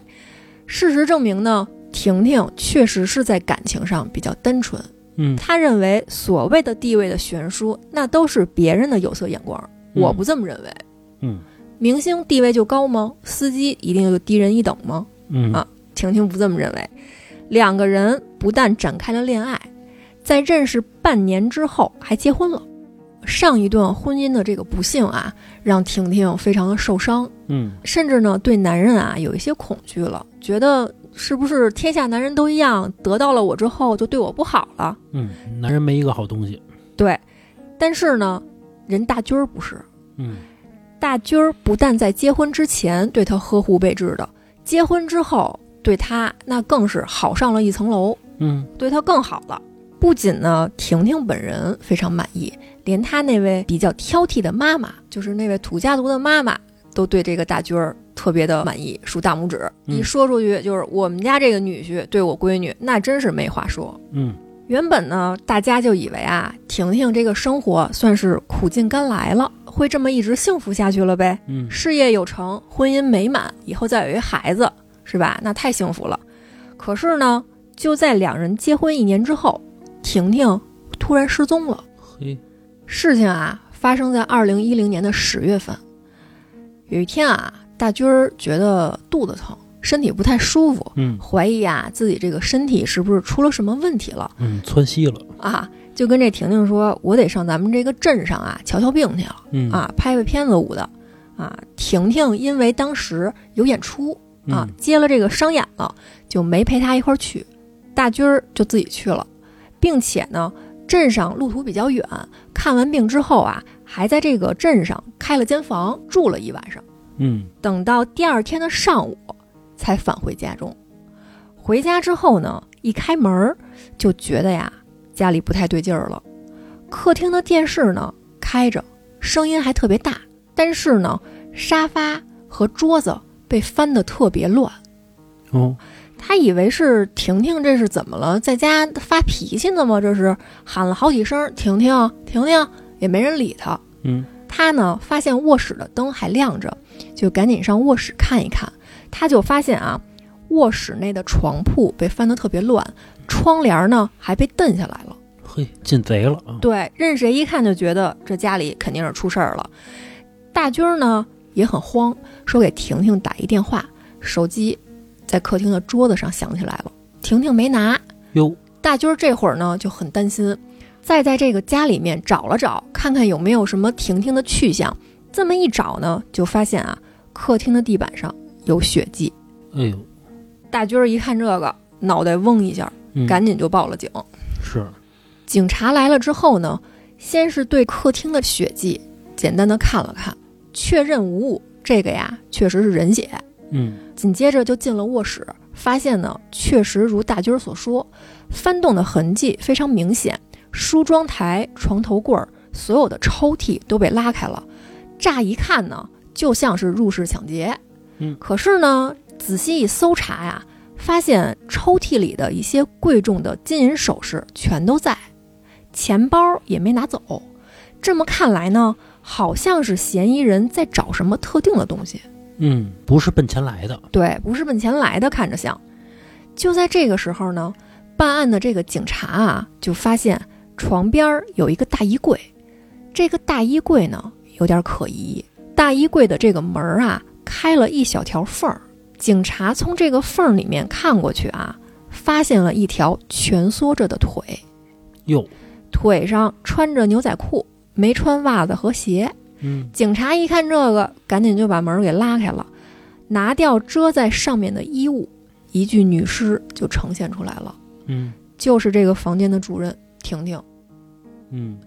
事实证明呢，婷婷确实是在感情上比较单纯。嗯她认为所谓的地位的悬殊，那都是别人的有色眼光，我不这么认为。嗯明星地位就高吗？司机一定就低人一等吗？嗯啊婷婷不这么认为。两个人不但展开了恋爱，在认识半年之后还结婚了。上一段婚姻的这个不幸啊，让婷婷非常的受伤，嗯甚至呢对男人啊有一些恐惧了，觉得是不是天下男人都一样，得到了我之后就对我不好了？嗯，男人没一个好东西。对，但是呢，人大军儿不是，嗯大军儿不但在结婚之前对他呵护备至的，结婚之后对他那更是好上了一层楼，嗯对他更好了。不仅呢，婷婷本人非常满意，连她那位比较挑剔的妈妈，就是那位土家族的妈妈，都对这个大军儿特别的满意，竖大拇指。嗯一说出去就是我们家这个女婿对我闺女，那真是没话说。嗯原本呢，大家就以为啊，婷婷这个生活算是苦尽甘来了，会这么一直幸福下去了呗。嗯事业有成，婚姻美满，以后再有一孩子，是吧？那太幸福了。可是呢，就在两人结婚一年之后，婷婷突然失踪了。嘿事情啊，发生在二零一零年的十月份。有一天啊，大军儿觉得肚子疼，身体不太舒服，嗯怀疑啊自己这个身体是不是出了什么问题了嗯，窜稀了。啊，就跟这婷婷说：“我得上咱们这个镇上啊瞧瞧病去了。”嗯啊，拍拍片子舞的啊。婷婷因为当时有演出啊，嗯接了这个商演了，就没陪她一块儿去。大军儿就自己去了，并且呢，镇上路途比较远，看完病之后啊，还在这个镇上开了间房住了一晚上。嗯等到第二天的上午，才返回家中。回家之后呢，一开门就觉得呀，家里不太对劲儿了。客厅的电视呢开着，声音还特别大，但是呢，沙发和桌子被翻得特别乱。哦，他以为是婷婷这是怎么了，在家发脾气呢吗？这是喊了好几声“婷婷，婷婷”，也没人理他。嗯，他呢发现卧室的灯还亮着，就赶紧上卧室看一看。他就发现啊，卧室内的床铺被翻得特别乱，窗帘呢还被蹬下来了。嘿，进贼了啊！对，任谁一看就觉得这家里肯定是出事儿了。大军儿呢也很慌，说给婷婷打一电话，手机在客厅的桌子上响起来了，婷婷没拿。哟，大军儿这会儿呢就很担心，再在这个家里面找了找，看看有没有什么婷婷的去向。这么一找呢，就发现啊，客厅的地板上有血迹。哎呦，大军儿一看这个，脑袋嗡一下，嗯赶紧就报了警。是，警察来了之后呢，先是对客厅的血迹简单的看了看，确认无误，这个呀确实是人血。嗯紧接着就进了卧室，发现呢确实如大军所说，翻动的痕迹非常明显，梳妆台、床头柜儿所有的抽屉都被拉开了，乍一看呢就像是入室抢劫。嗯可是呢仔细一搜查呀，发现抽屉里的一些贵重的金银首饰全都在，钱包也没拿走。这么看来呢，好像是嫌疑人在找什么特定的东西。嗯，不是奔钱来的。对，不是奔钱来的，看着像。就在这个时候呢，办案的这个警察啊，就发现床边儿有一个大衣柜，这个大衣柜呢有点可疑，大衣柜的这个门儿啊开了一小条缝儿，警察从这个缝儿里面看过去啊，发现了一条蜷缩着的腿，哟，腿上穿着牛仔裤，没穿袜子和鞋。嗯警察一看这个，赶紧就把门给拉开了，拿掉遮在上面的衣物，一具女尸就呈现出来了，嗯就是这个房间的主人婷婷。嗯，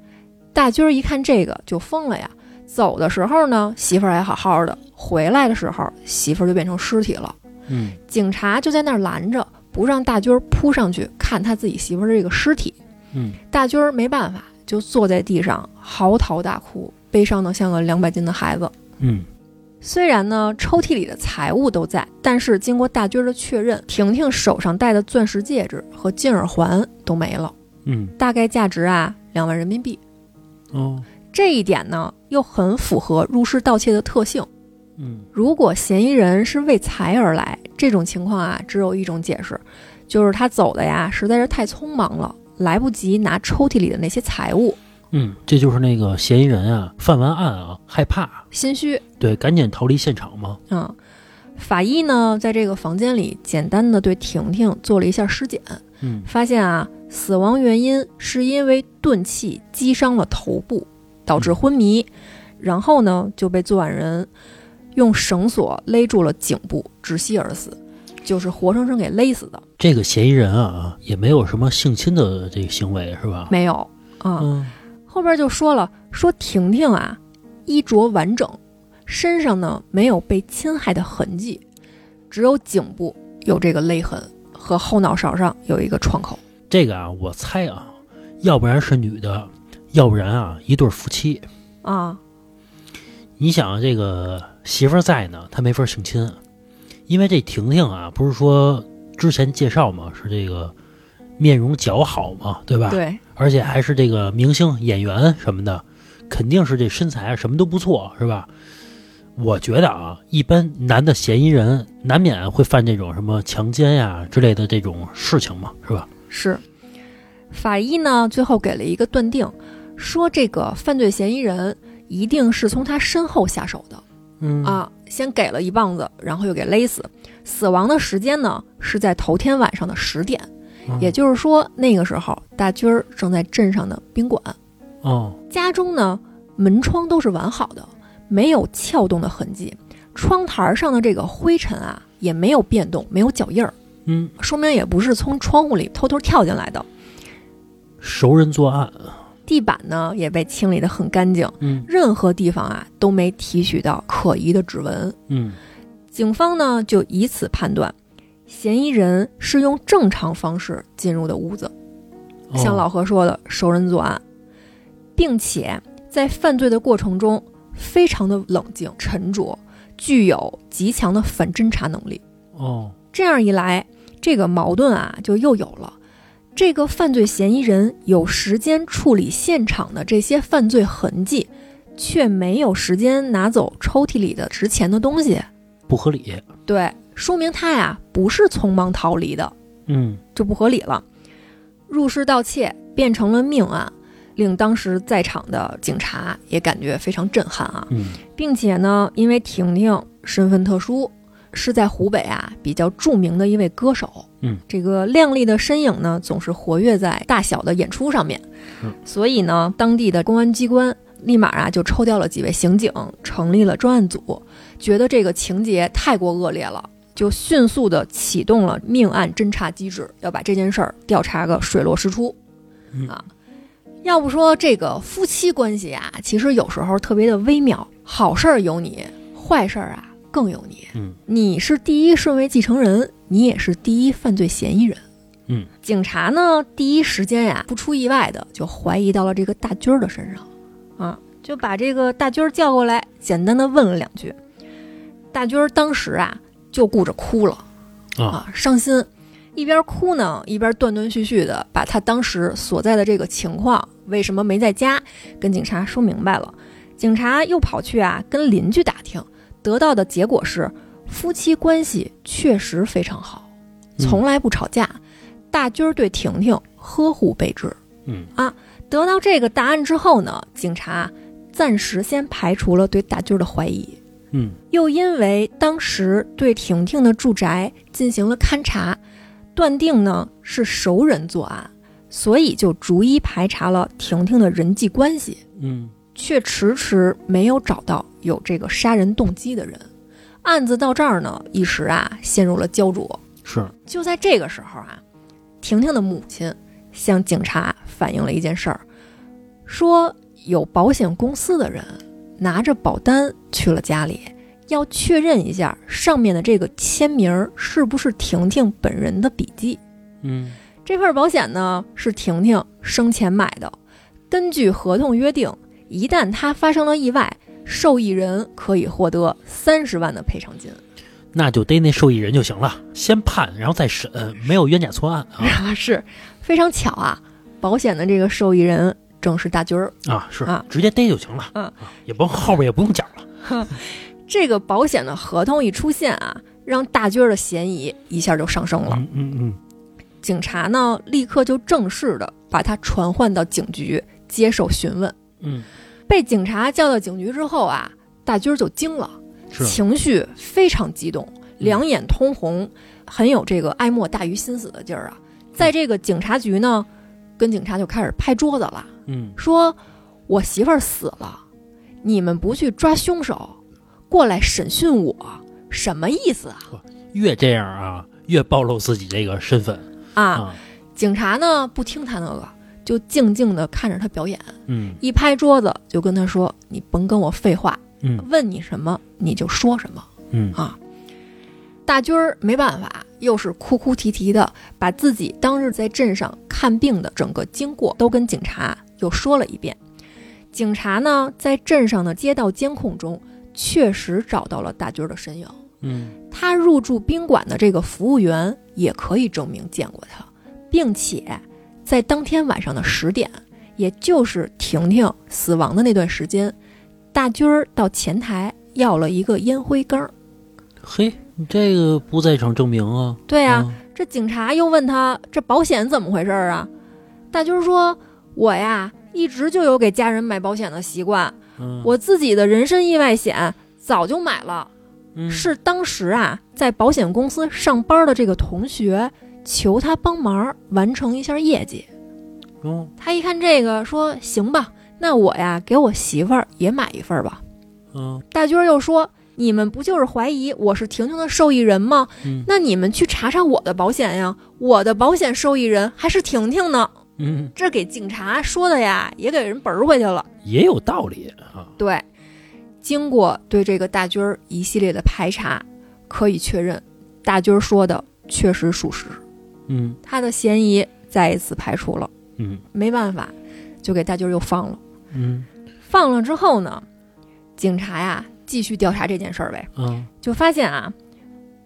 大军儿一看这个就疯了呀！走的时候呢，媳妇儿还好好的；回来的时候，媳妇儿就变成尸体了。嗯警察就在那儿拦着，不让大军儿扑上去看他自己媳妇儿的这个尸体。嗯，大军儿没办法，就坐在地上嚎啕大哭，悲伤的像个两百斤的孩子。嗯虽然呢，抽屉里的财物都在，但是经过大军儿的确认，婷婷手上戴的钻石戒指和金耳环都没了，嗯大概价值啊两万人民币。哦，这一点呢，又很符合入室盗窃的特性。嗯如果嫌疑人是为财而来，这种情况啊，只有一种解释，就是他走的呀实在是太匆忙了，来不及拿抽屉里的那些财物，嗯，这就是那个嫌疑人啊，犯完案啊，害怕，心虚。对，赶紧逃离现场嘛。嗯，法医呢，在这个房间里简单的对婷婷做了一下尸检，嗯。发现啊，死亡原因是因为钝器击伤了头部，导致昏迷，然后呢就被作案人用绳索勒住了颈部，窒息而死，就是活生生给勒死的。这个嫌疑人啊，也没有什么性侵的这个行为，是吧？没有。啊，嗯后边就说了，说婷婷啊，衣着完整，身上呢没有被侵害的痕迹，只有颈部有这个勒痕和后脑勺上有一个创口。这个啊，我猜啊，要不然是女的，要不然啊，一对夫妻。啊，你想这个媳妇儿在呢，她没法性侵，因为这婷婷啊，不是说之前介绍嘛，是这个面容姣好嘛，对吧？。对，而且还是这个明星演员什么的，肯定是这身材啊什么都不错，是吧？我觉得啊，一般男的嫌疑人难免会犯这种什么强奸呀、之类的这种事情嘛，是吧？是。法医呢，最后给了一个断定，说这个犯罪嫌疑人一定是从他身后下手的嗯，啊，先给了一棒子，然后又给勒死。死亡的时间呢是在头天晚上的十点，嗯。也就是说那个时候大军儿正在镇上的宾馆，哦，家中呢门窗都是完好的，没有撬动的痕迹，窗台上的这个灰尘啊也没有变动，没有脚印儿，嗯，说明也不是从窗户里偷偷跳进来的。熟人作案，地板呢也被清理得很干净，嗯。任何地方啊都没提取到可疑的指纹。嗯。警方呢就以此判断，嫌疑人是用正常方式进入的屋子，像哦老何说的，熟人作案，并且在犯罪的过程中非常的冷静沉着，具有极强的反侦查能力。哦，这样一来，这个矛盾啊就又有了。这个犯罪嫌疑人有时间处理现场的这些犯罪痕迹，却没有时间拿走抽屉里的值钱的东西。不合理。对，说明他呀不是匆忙逃离的，嗯就不合理了。入室盗窃变成了命案，令当时在场的警察也感觉非常震撼啊。嗯并且呢，因为婷婷身份特殊，是在湖北啊比较著名的一位歌手。嗯，这个靓丽的身影呢，总是活跃在大小的演出上面。嗯，所以呢，当地的公安机关立马啊就抽调了几位刑警，成立了专案组，觉得这个情节太过恶劣了。就迅速的启动了命案侦查机制，要把这件事儿调查个水落石出。嗯啊，要不说这个夫妻关系啊，其实有时候特别的微妙，好事儿有你，坏事儿啊更有你。嗯你是第一顺位继承人，你也是第一犯罪嫌疑人。嗯，警察呢，第一时间呀，不出意外的就怀疑到了这个大军儿的身上，啊，就把这个大军儿叫过来，简单的问了两句。大军儿当时啊，就顾着哭了，啊啊，伤心，一边哭呢，一边断断续续的把他当时所在的这个情况，为什么没在家，跟警察说明白了。警察又跑去啊跟邻居打听，得到的结果是夫妻关系确实非常好，嗯从来不吵架。大军儿对婷婷呵护备至。嗯得到这个答案之后呢，警察暂时先排除了对大军儿的怀疑。嗯又因为当时对婷婷的住宅进行了勘查，断定呢是熟人作案，所以就逐一排查了婷婷的人际关系，嗯却迟迟没有找到有这个杀人动机的人。案子到这儿呢，一时啊陷入了焦灼。是就在这个时候啊，婷婷的母亲向警察反映了一件事儿，说有保险公司的人拿着保单去了家里，要确认一下上面的这个签名儿是不是婷婷本人的笔迹。嗯这份保险呢是婷婷生前买的，根据合同约定，一旦她发生了意外，受益人可以获得三十万的赔偿金。那就逮那受益人就行了，先判然后再审，没有冤假错案啊 是非常巧啊，保险的这个受益人正是大军儿。啊是啊直接逮就行了，嗯啊也不后边也不用讲了，这个保险的合同一出现啊，让大军儿的嫌疑一下就上升了。嗯嗯嗯警察呢，立刻就正式的把他传唤到警局接受询问。嗯被警察叫到警局之后啊，大军儿就惊了，情绪非常激动，两眼通红，很有这个爱莫大于心死的劲儿啊。在这个警察局呢，跟警察就开始拍桌子了。嗯说我媳妇儿死了，你们不去抓凶手，过来审讯我，什么意思啊？越这样啊越暴露自己这个身份啊！啊警察呢不听他那个，就静静的看着他表演，嗯一拍桌子就跟他说：“你甭跟我废话，嗯问你什么你就说什么。嗯啊”大军儿没办法，又是哭哭啼啼的，把自己当日在镇上看病的整个经过都跟警察又说了一遍。警察呢，在镇上的街道监控中，确实找到了大军儿的身影。嗯他入住宾馆的这个服务员也可以证明见过他，并且在当天晚上的十点，也就是婷婷死亡的那段时间，大军儿到前台要了一个烟灰缸儿。嘿，你这个不在场证明啊？对啊，啊，这警察又问他这保险怎么回事儿啊？大军儿说：“我呀，一直就有给家人买保险的习惯，嗯我自己的人身意外险早就买了。”嗯是当时啊，在保险公司上班的这个同学求他帮忙完成一下业绩。哦他一看这个，说：“行吧，那我呀给我媳妇儿也买一份儿吧。嗯”大军儿又说：“你们不就是怀疑我是婷婷的受益人吗？嗯那你们去查查我的保险呀，我的保险受益人还是婷婷呢。”嗯这给警察说的呀，也给人本儿回去了。也有道理啊。对，经过对这个大军儿一系列的排查，可以确认，大军儿说的确实属实，嗯他的嫌疑再一次排除了。嗯没办法，就给大军儿又放了。嗯放了之后呢，警察呀继续调查这件事儿呗，嗯就发现啊，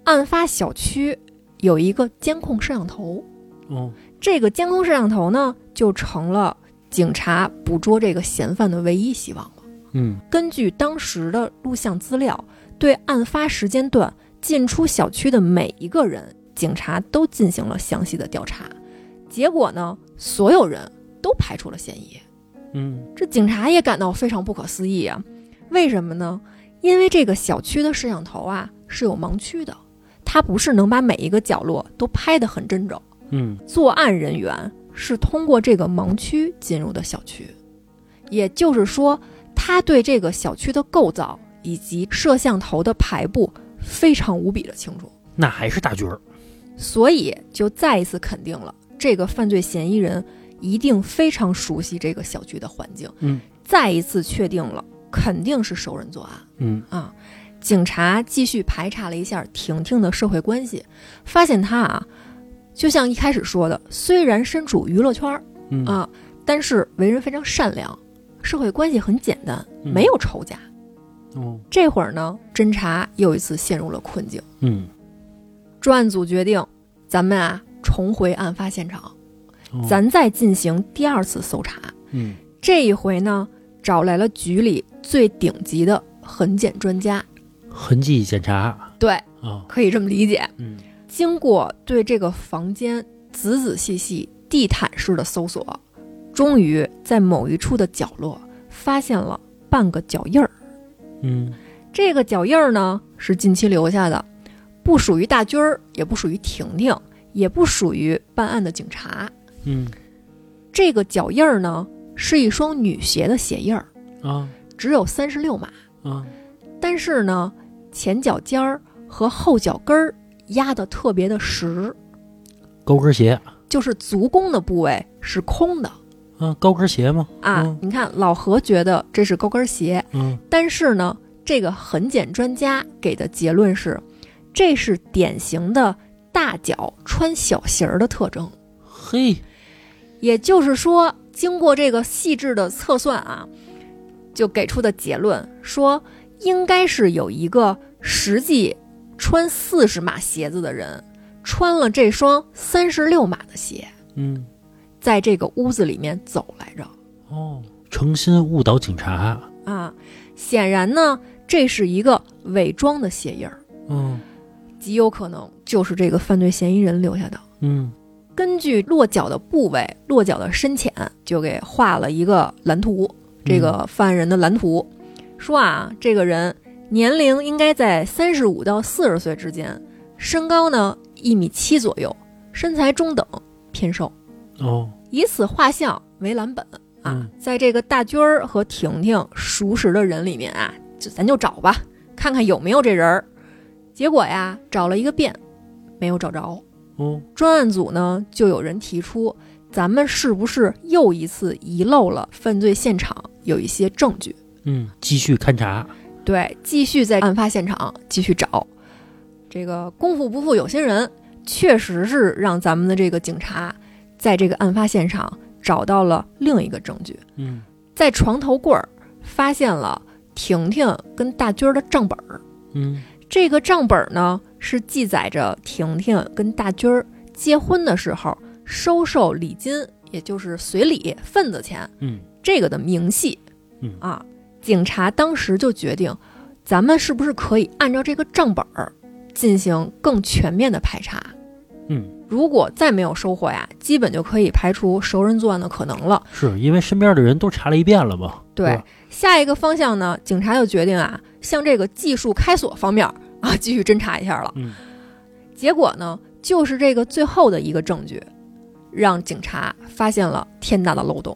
案发小区有一个监控摄像头，哦这个监控摄像头呢就成了警察捕捉这个嫌犯的唯一希望了。嗯根据当时的录像资料，对案发时间段进出小区的每一个人，警察都进行了详细的调查。结果呢，所有人都排除了嫌疑。嗯这警察也感到非常不可思议啊！为什么呢？因为这个小区的摄像头啊是有盲区的，它不是能把每一个角落都拍得很真整。嗯。作案人员是通过这个盲区进入的小区，也就是说，他对这个小区的构造以及摄像头的排布非常无比的清楚，那还是大军儿。所以就再一次肯定了这个犯罪嫌疑人一定非常熟悉这个小区的环境，嗯。再一次确定了肯定是熟人作案。嗯啊，警察继续排查了一下婷婷的社会关系，发现她啊，就像一开始说的，虽然身处娱乐圈儿嗯啊，但是为人非常善良，社会关系很简单，嗯没有仇家。哦这会儿呢，侦查又一次陷入了困境。嗯专案组决定，咱们啊重回案发现场，哦咱再进行第二次搜查。嗯这一回呢，找来了局里最顶级的痕检专家，痕迹检查对，啊可以这么理解。嗯经过对这个房间仔仔细细、地毯式的搜索，终于在某一处的角落发现了半个脚印儿。嗯这个脚印儿呢是近期留下的，不属于大军儿，也不属于婷婷，也不属于办案的警察。嗯这个脚印儿呢是一双女鞋的鞋印儿，啊只有三十六码，啊但是呢前脚尖儿和后脚跟儿压得特别的实，高跟鞋就是足弓的部位是空的。啊高跟鞋吗？啊，嗯你看老何觉得这是高跟鞋，嗯但是呢，这个痕检专家给的结论是，这是典型的大脚穿小鞋儿的特征。嘿也就是说，经过这个细致的测算啊，就给出的结论说，应该是有一个实际穿四十码鞋子的人，穿了这双三十六码的鞋，嗯。在这个屋子里面走来着。哦诚心误导警察。啊，显然呢，这是一个伪装的鞋印儿，嗯。极有可能就是这个犯罪嫌疑人留下的。嗯根据落脚的部位、落脚的深浅，就给画了一个蓝图，这个犯人的蓝图，说啊，这个人年龄应该在三十五到四十岁之间，身高呢一米七左右，身材中等，偏瘦，哦以此画像为蓝本啊嗯，在这个大军儿和婷婷熟识的人里面啊，就咱就找吧，看看有没有这人儿。结果呀，找了一个遍，没有找着。哦专案组呢，就有人提出，咱们是不是又一次遗漏了犯罪现场有一些证据？嗯继续勘查对，继续在案发现场继续找。这个功夫不负有心人，确实是让咱们的这个警察在这个案发现场找到了另一个证据，嗯在床头柜儿发现了婷婷跟大军儿的账本儿。嗯这个账本儿呢，是记载着婷婷跟大军儿结婚的时候收受礼金，也就是随礼份子钱嗯这个的明细。嗯啊，警察当时就决定，咱们是不是可以按照这个账本儿进行更全面的排查？嗯如果再没有收获呀，基本就可以排除熟人作案的可能了。是因为身边的人都查了一遍了嘛对下一个方向呢，警察就决定啊，向这个技术开锁方面啊继续侦查一下了。嗯结果呢，就是这个最后的一个证据，让警察发现了天大的漏洞。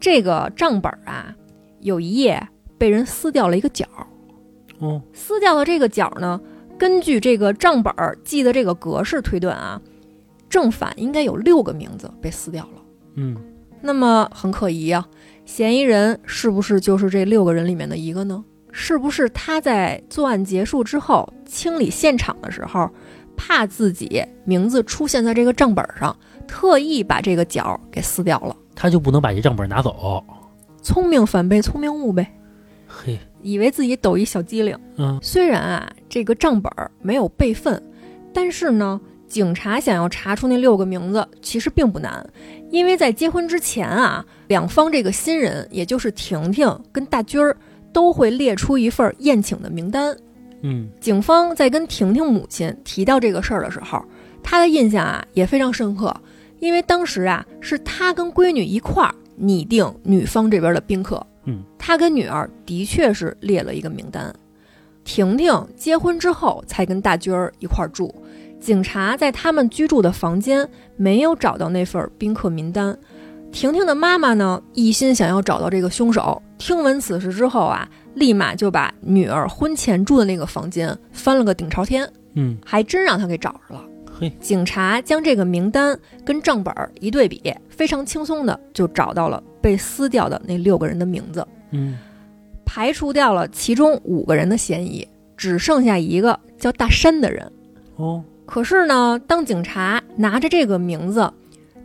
这个账本啊，有一页被人撕掉了一个角，哦撕掉的这个角呢，根据这个账本儿记的这个格式推断啊，正反应该有六个名字被撕掉了。嗯那么很可疑啊，嫌疑人是不是就是这六个人里面的一个呢？是不是他在作案结束之后清理现场的时候，怕自己名字出现在这个账本上，特意把这个角给撕掉了。他就不能把这账本拿走？聪明反被聪明误呗，嘿，以为自己抖一小机灵。嗯虽然啊，这个账本儿没有备份，但是呢，警察想要查出那六个名字其实并不难，因为在结婚之前啊，两方这个新人，也就是婷婷跟大军儿，都会列出一份宴请的名单。嗯警方在跟婷婷母亲提到这个事儿的时候，她的印象啊也非常深刻，因为当时啊是她跟闺女一块儿拟定女方这边的宾客。嗯，她跟女儿的确是列了一个名单。婷婷结婚之后才跟大军儿一块儿住，警察在他们居住的房间没有找到那份宾客名单。婷婷的妈妈呢，一心想要找到这个凶手。听闻此事之后啊，立马就把女儿婚前住的那个房间翻了个顶朝天，嗯，还真让他给找着了。嘿，警察将这个名单跟账本一对比，非常轻松的就找到了被撕掉的那六个人的名字，嗯排除掉了其中五个人的嫌疑，只剩下一个叫大山的人。哦，可是呢，当警察拿着这个名字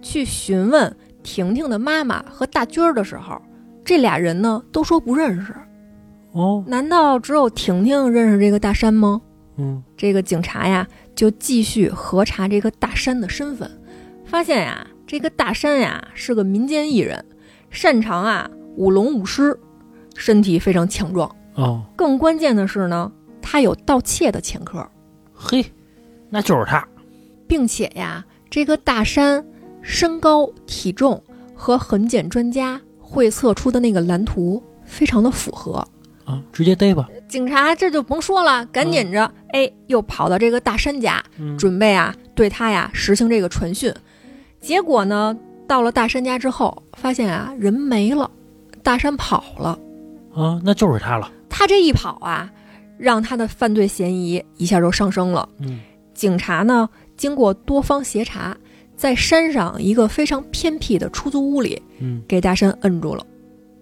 去询问婷婷的妈妈和大军儿的时候，这俩人呢都说不认识。哦，难道只有婷婷认识这个大山吗？嗯这个警察呀就继续核查这个大山的身份，发现呀，这个大山呀是个民间艺人，擅长啊舞龙舞狮，身体非常强壮。哦，更关键的是呢，他有盗窃的前科，嘿，那就是他。并且呀，这个大山身高、体重和痕检专家会测出的那个蓝图非常的符合。啊，直接逮吧。警察这就甭说了，赶紧着，哎，又跑到这个大山家，嗯，准备啊对他呀实行这个传讯。结果呢，到了大山家之后，发现啊人没了，大山跑了。啊，那就是他了。他这一跑啊，让他的犯罪嫌疑一下就上升了。嗯警察呢，经过多方协查，在山上一个非常偏僻的出租屋里，嗯给大山摁住了。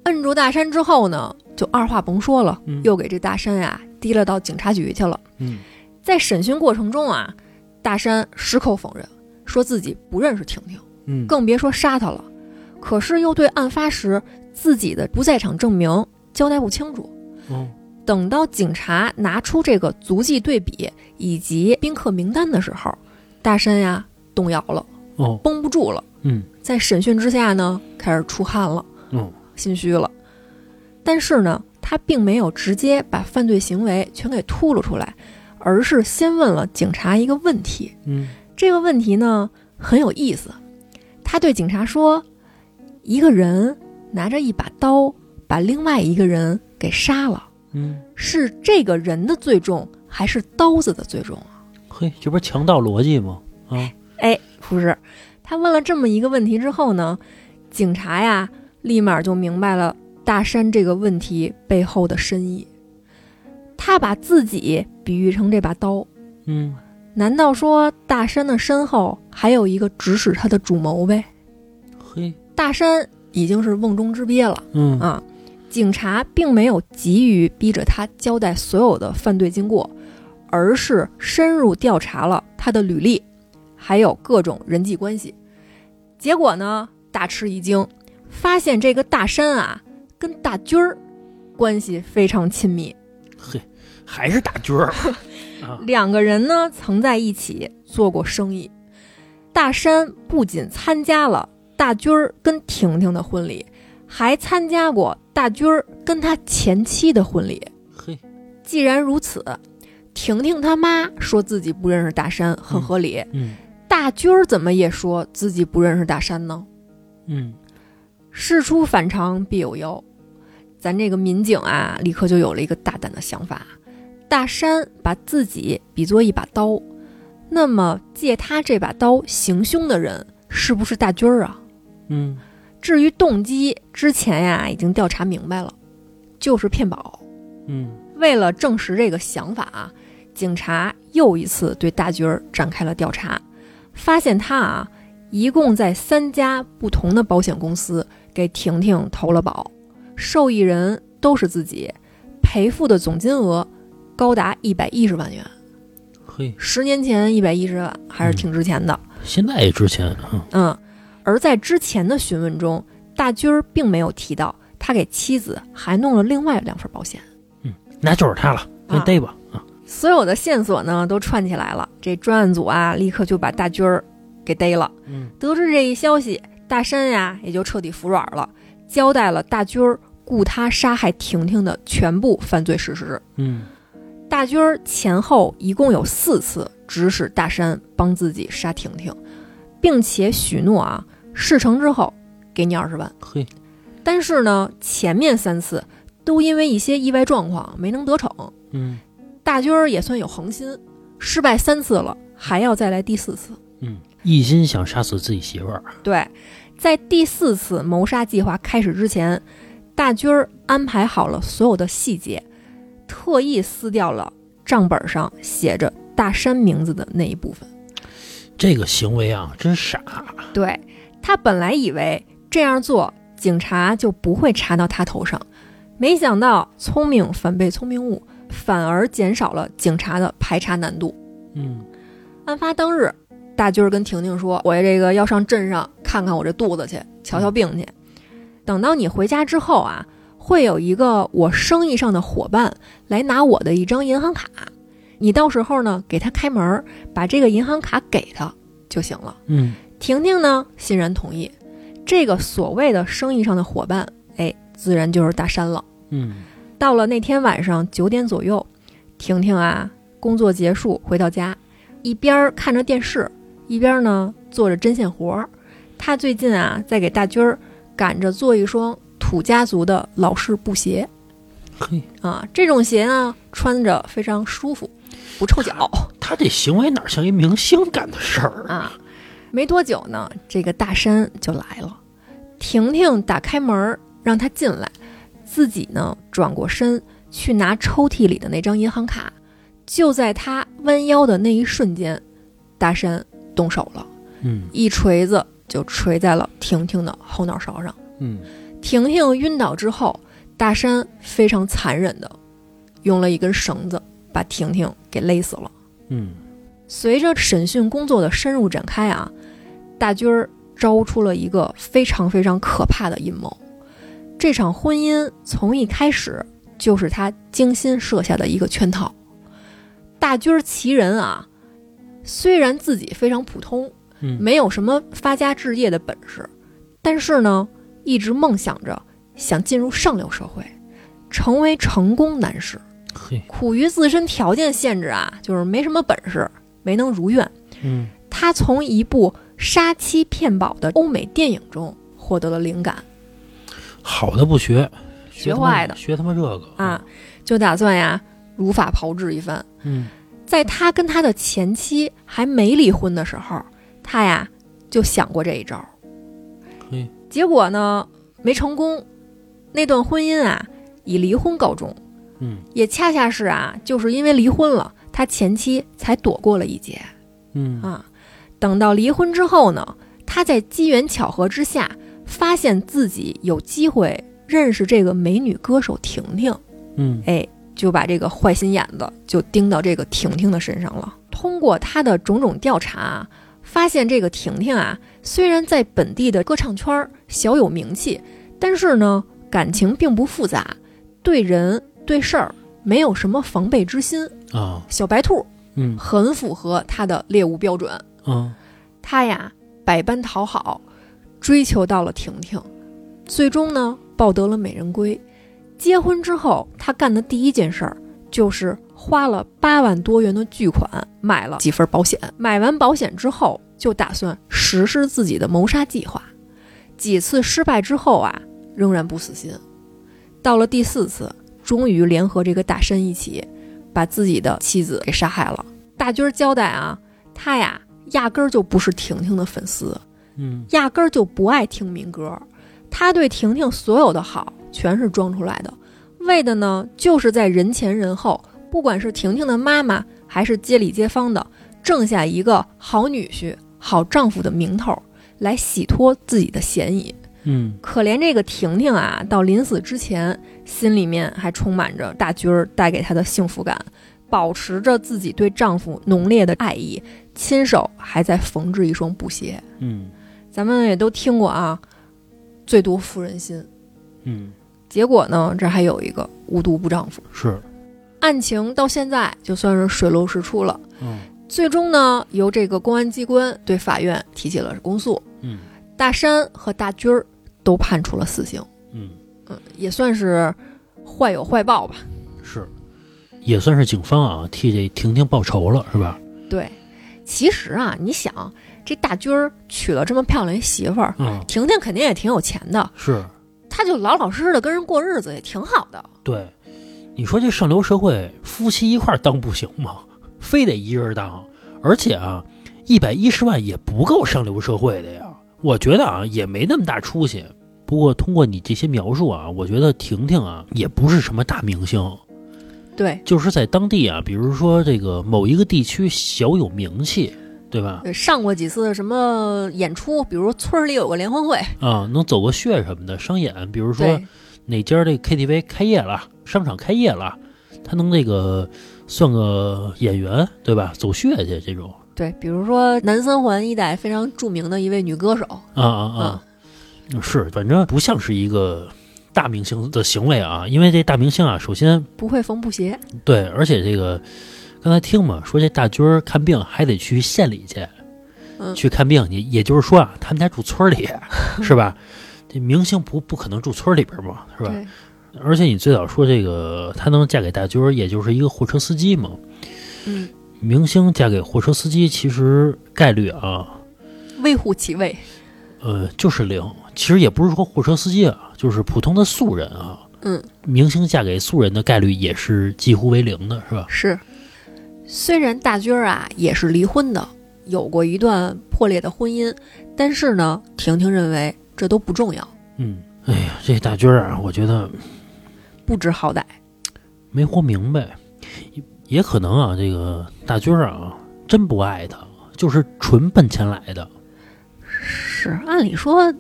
摁住大山之后呢，就二话甭说了，嗯又给这大山呀提了到警察局去了。嗯在审讯过程中啊，大山矢口否认，说自己不认识婷婷，嗯，更别说杀她了。可是又对案发时自己的不在场证明交代不清楚。哦等到警察拿出这个足迹对比以及宾客名单的时候，大山呀动摇了，哦绷不住了。嗯在审讯之下呢，开始出汗了，哦心虚了。但是呢，他并没有直接把犯罪行为全给吐露出来，而是先问了警察一个问题。嗯这个问题呢很有意思，他对警察说：“一个人拿着一把刀把另外一个人给杀了，嗯，是这个人的罪重还是刀子的罪重啊嘿，这不是强盗逻辑吗？啊，？”哎，不是。他问了这么一个问题之后呢，警察呀立马就明白了大山这个问题背后的深意。他把自己比喻成这把刀，嗯难道说大山的身后还有一个指使他的主谋呗？嘿，大山已经是瓮中之鳖了嗯啊！警察并没有急于逼着他交代所有的犯罪经过，而是深入调查了他的履历，还有各种人际关系。结果呢，大吃一惊，发现这个大山啊，跟大军儿关系非常亲密。嘿，还是大军儿啊。两个人呢曾在一起做过生意。大山不仅参加了大军儿跟婷婷的婚礼，还参加过大军儿跟他前妻的婚礼。嘿，既然如此，婷婷他妈说自己不认识大山，很合理。嗯大军儿怎么也说自己不认识大山呢？嗯事出反常必有妖，咱这个民警啊，立刻就有了一个大胆的想法：大山把自己比作一把刀，那么借他这把刀行凶的人是不是大军儿啊？嗯至于动机，之前呀已经调查明白了，就是骗保。嗯为了证实这个想法啊，警察又一次对大军儿展开了调查，发现他啊，一共在三家不同的保险公司给婷婷投了保，受益人都是自己，赔付的总金额高达一百一十万元。嘿，十年前一百一十万还是挺值钱的。现在也值钱，嗯嗯，而在之前的询问中，大军儿并没有提到他给妻子还弄了另外两份保险。嗯那就是他了，先逮吧，啊，所有的线索呢都串起来了，这专案组啊立刻就把大军儿给逮了。嗯，得知这一消息，大山呀也就彻底服软了，交代了大军儿雇他杀害婷婷的全部犯罪事实。嗯大军儿前后一共有四次指使大山帮自己杀婷婷，并且许诺啊事成之后给你二十万。嘿，但是呢，前面三次都因为一些意外状况没能得逞。嗯大军儿也算有恒心，失败三次了，还要再来第四次。嗯，一心想杀死自己媳妇儿，对，在第四次谋杀计划开始之前，大军儿安排好了所有的细节，特意撕掉了账本上写着大山名字的那一部分。这个行为啊，真傻，对他本来以为这样做，警察就不会查到他头上，没想到聪明反被聪明误，反而减少了警察的排查难度。嗯案发当日，大军儿跟婷婷说：“我这个要上镇上看看我这肚子去，瞧瞧病去。等到你回家之后啊，会有一个我生意上的伙伴来拿我的一张银行卡，你到时候呢给他开门儿，把这个银行卡给他就行了。”嗯婷婷呢欣然同意。这个所谓的生意上的伙伴，哎，自然就是大山了。嗯到了那天晚上九点左右，婷婷啊，工作结束回到家，一边儿看着电视，一边儿呢做着针线活儿。她最近啊，在给大军儿赶着做一双土家族的老式布鞋嘿，啊，这种鞋呢穿着非常舒服，不臭脚他这行为哪像一明星干的事儿啊。没多久呢，这个大山就来了。婷婷打开门儿让他进来，自己呢转过身去拿抽屉里的那张银行卡。就在他弯腰的那一瞬间，大山动手了，嗯一锤子就锤在了婷婷的后脑勺上。嗯婷婷晕倒之后，大山非常残忍的用了一根绳子把婷婷给勒死了。嗯随着审讯工作的深入展开啊，大军儿招出了一个非常非常可怕的阴谋。这场婚姻从一开始就是他精心设下的一个圈套。大军儿其人啊，虽然自己非常普通，嗯，没有什么发家置业的本事，但是呢，一直梦想着想进入上流社会，成为成功男士。嘿，苦于自身条件限制啊，就是没什么本事，没能如愿。嗯他从一部杀妻骗保的欧美电影中获得了灵感。好的不学，学坏的。学他妈这个。啊，，就打算呀如法炮制一番。嗯。在他跟他的前妻还没离婚的时候，他呀就想过这一招，嘿，结果呢没成功，那段婚姻啊以离婚告终。嗯。也恰恰是啊，就是因为离婚了，他前妻才躲过了一劫。嗯。啊，等到离婚之后呢，他在机缘巧合之下，发现自己有机会认识这个美女歌手婷婷，嗯哎，就把这个坏心眼子就盯到这个婷婷的身上了。通过他的种种调查啊，发现这个婷婷啊，虽然在本地的歌唱圈儿小有名气，但是呢，感情并不复杂，对人对事儿没有什么防备之心，啊小白兔，嗯很符合他的猎物标准。啊他呀百般讨好，追求到了婷婷，最终呢抱得了美人归。结婚之后，他干的第一件事儿就是花了八万多元的巨款买了几份保险。买完保险之后，就打算实施自己的谋杀计划。几次失败之后啊，仍然不死心。到了第四次，终于联合这个大山一起，把自己的妻子给杀害了。大军儿交代啊，他呀压根儿就不是婷婷的粉丝，嗯压根儿就不爱听民歌。他对婷婷所有的好全是装出来的，为的呢就是在人前人后，不管是婷婷的妈妈还是街里街坊的，挣下一个好女婿、好丈夫的名头，来洗脱自己的嫌疑。嗯可怜这个婷婷啊，到临死之前，心里面还充满着大军儿带给她的幸福感，保持着自己对丈夫浓烈的爱意，亲手还在缝制一双布鞋。嗯咱们也都听过啊，最毒妇人心。嗯，结果呢，这还有一个无毒不丈夫。是，案情到现在就算是水落石出了。嗯最终呢，由这个公安机关对法院提起了公诉，嗯大山和大军儿都判处了死刑。嗯，嗯，也算是坏有坏报吧。是，也算是警方啊替这婷婷报仇了，是吧？对，其实啊，你想，这大军儿娶了这么漂亮一媳妇儿，嗯，婷婷肯定也挺有钱的，是她就老老实实的跟人过日子也挺好的。对。你说这上流社会夫妻一块儿当不行吗？非得一人当，而且啊，一百一十万也不够上流社会的呀。我觉得啊，也没那么大出息。不过通过你这些描述啊，我觉得婷婷啊也不是什么大明星，对，就是在当地啊，比如说这个某一个地区小有名气，对吧？对上过几次什么演出，比如村儿里有个联欢会，啊，能走个穴什么的，商演，比如说哪家这 KTV 开业了，商场开业了，他能那个算个演员，对吧？走穴去这种。对，比如说南三环一带非常著名的一位女歌手，啊啊。啊，是，反正不像是一个大明星的行为啊，因为这大明星啊，首先不会缝布鞋，对，而且这个刚才听嘛，说这大军儿看病还得去县里去，嗯去看病，也也就是说啊，他们家住村里，是吧？这明星不不可能住村里边嘛，是吧？而且你最早说这个她能嫁给大军儿，也就是一个货车司机嘛。嗯，明星嫁给货车司机，其实概率啊，微乎其微，呃，就是零。其实也不是说货车司机啊，就是普通的素人啊，嗯，明星嫁给素人的概率也是几乎为零的，是吧？是。虽然大军儿啊也是离婚的，有过一段破裂的婚姻，但是呢，婷婷认为这都不重要，嗯，哎呀，这大军儿啊，我觉得不知好歹。没活明白，也也可能啊，这个大军儿啊，真不爱他，就是纯奔钱来的。是，按理说，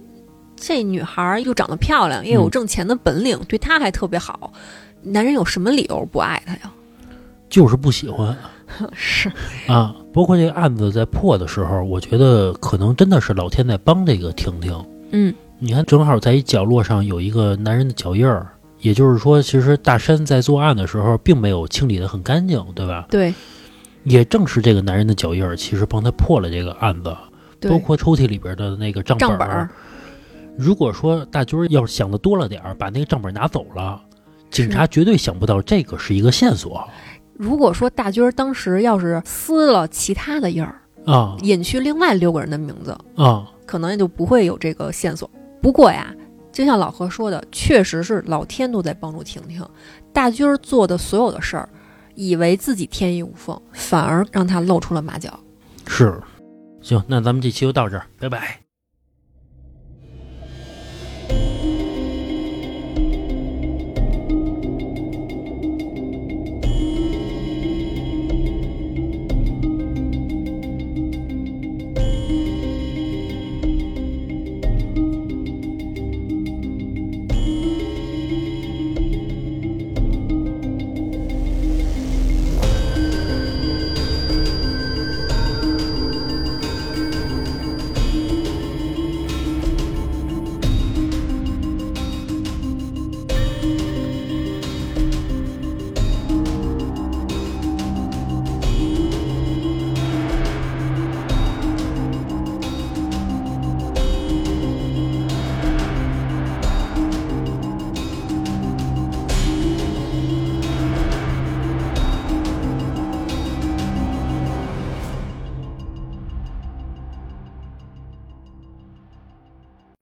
这女孩儿又长得漂亮，又有嗯挣钱的本领，对她还特别好，男人有什么理由不爱她呀？就是不喜欢 是，啊。包括这个案子在破的时候，我觉得可能真的是老天在帮这个婷婷。嗯，你看，正好在一角落上有一个男人的脚印儿，也就是说，其实大山在作案的时候并没有清理得很干净，对吧？对也正是这个男人的脚印儿，其实帮他破了这个案子，包括抽屉里边的那个账本儿。如果说大军儿要是想的多了点儿，把那个账本拿走了，警察绝对想不到这个是一个线索如果说大军儿当时要是撕了其他的印儿，啊隐去另外六个人的名字，啊！可能也就不会有这个线索。不过呀，就像老何说的，确实是老天都在帮助婷婷。大军儿做的所有的事儿，以为自己天衣无缝，反而让他露出了马脚。是，行，那咱们这期就到这儿，拜拜。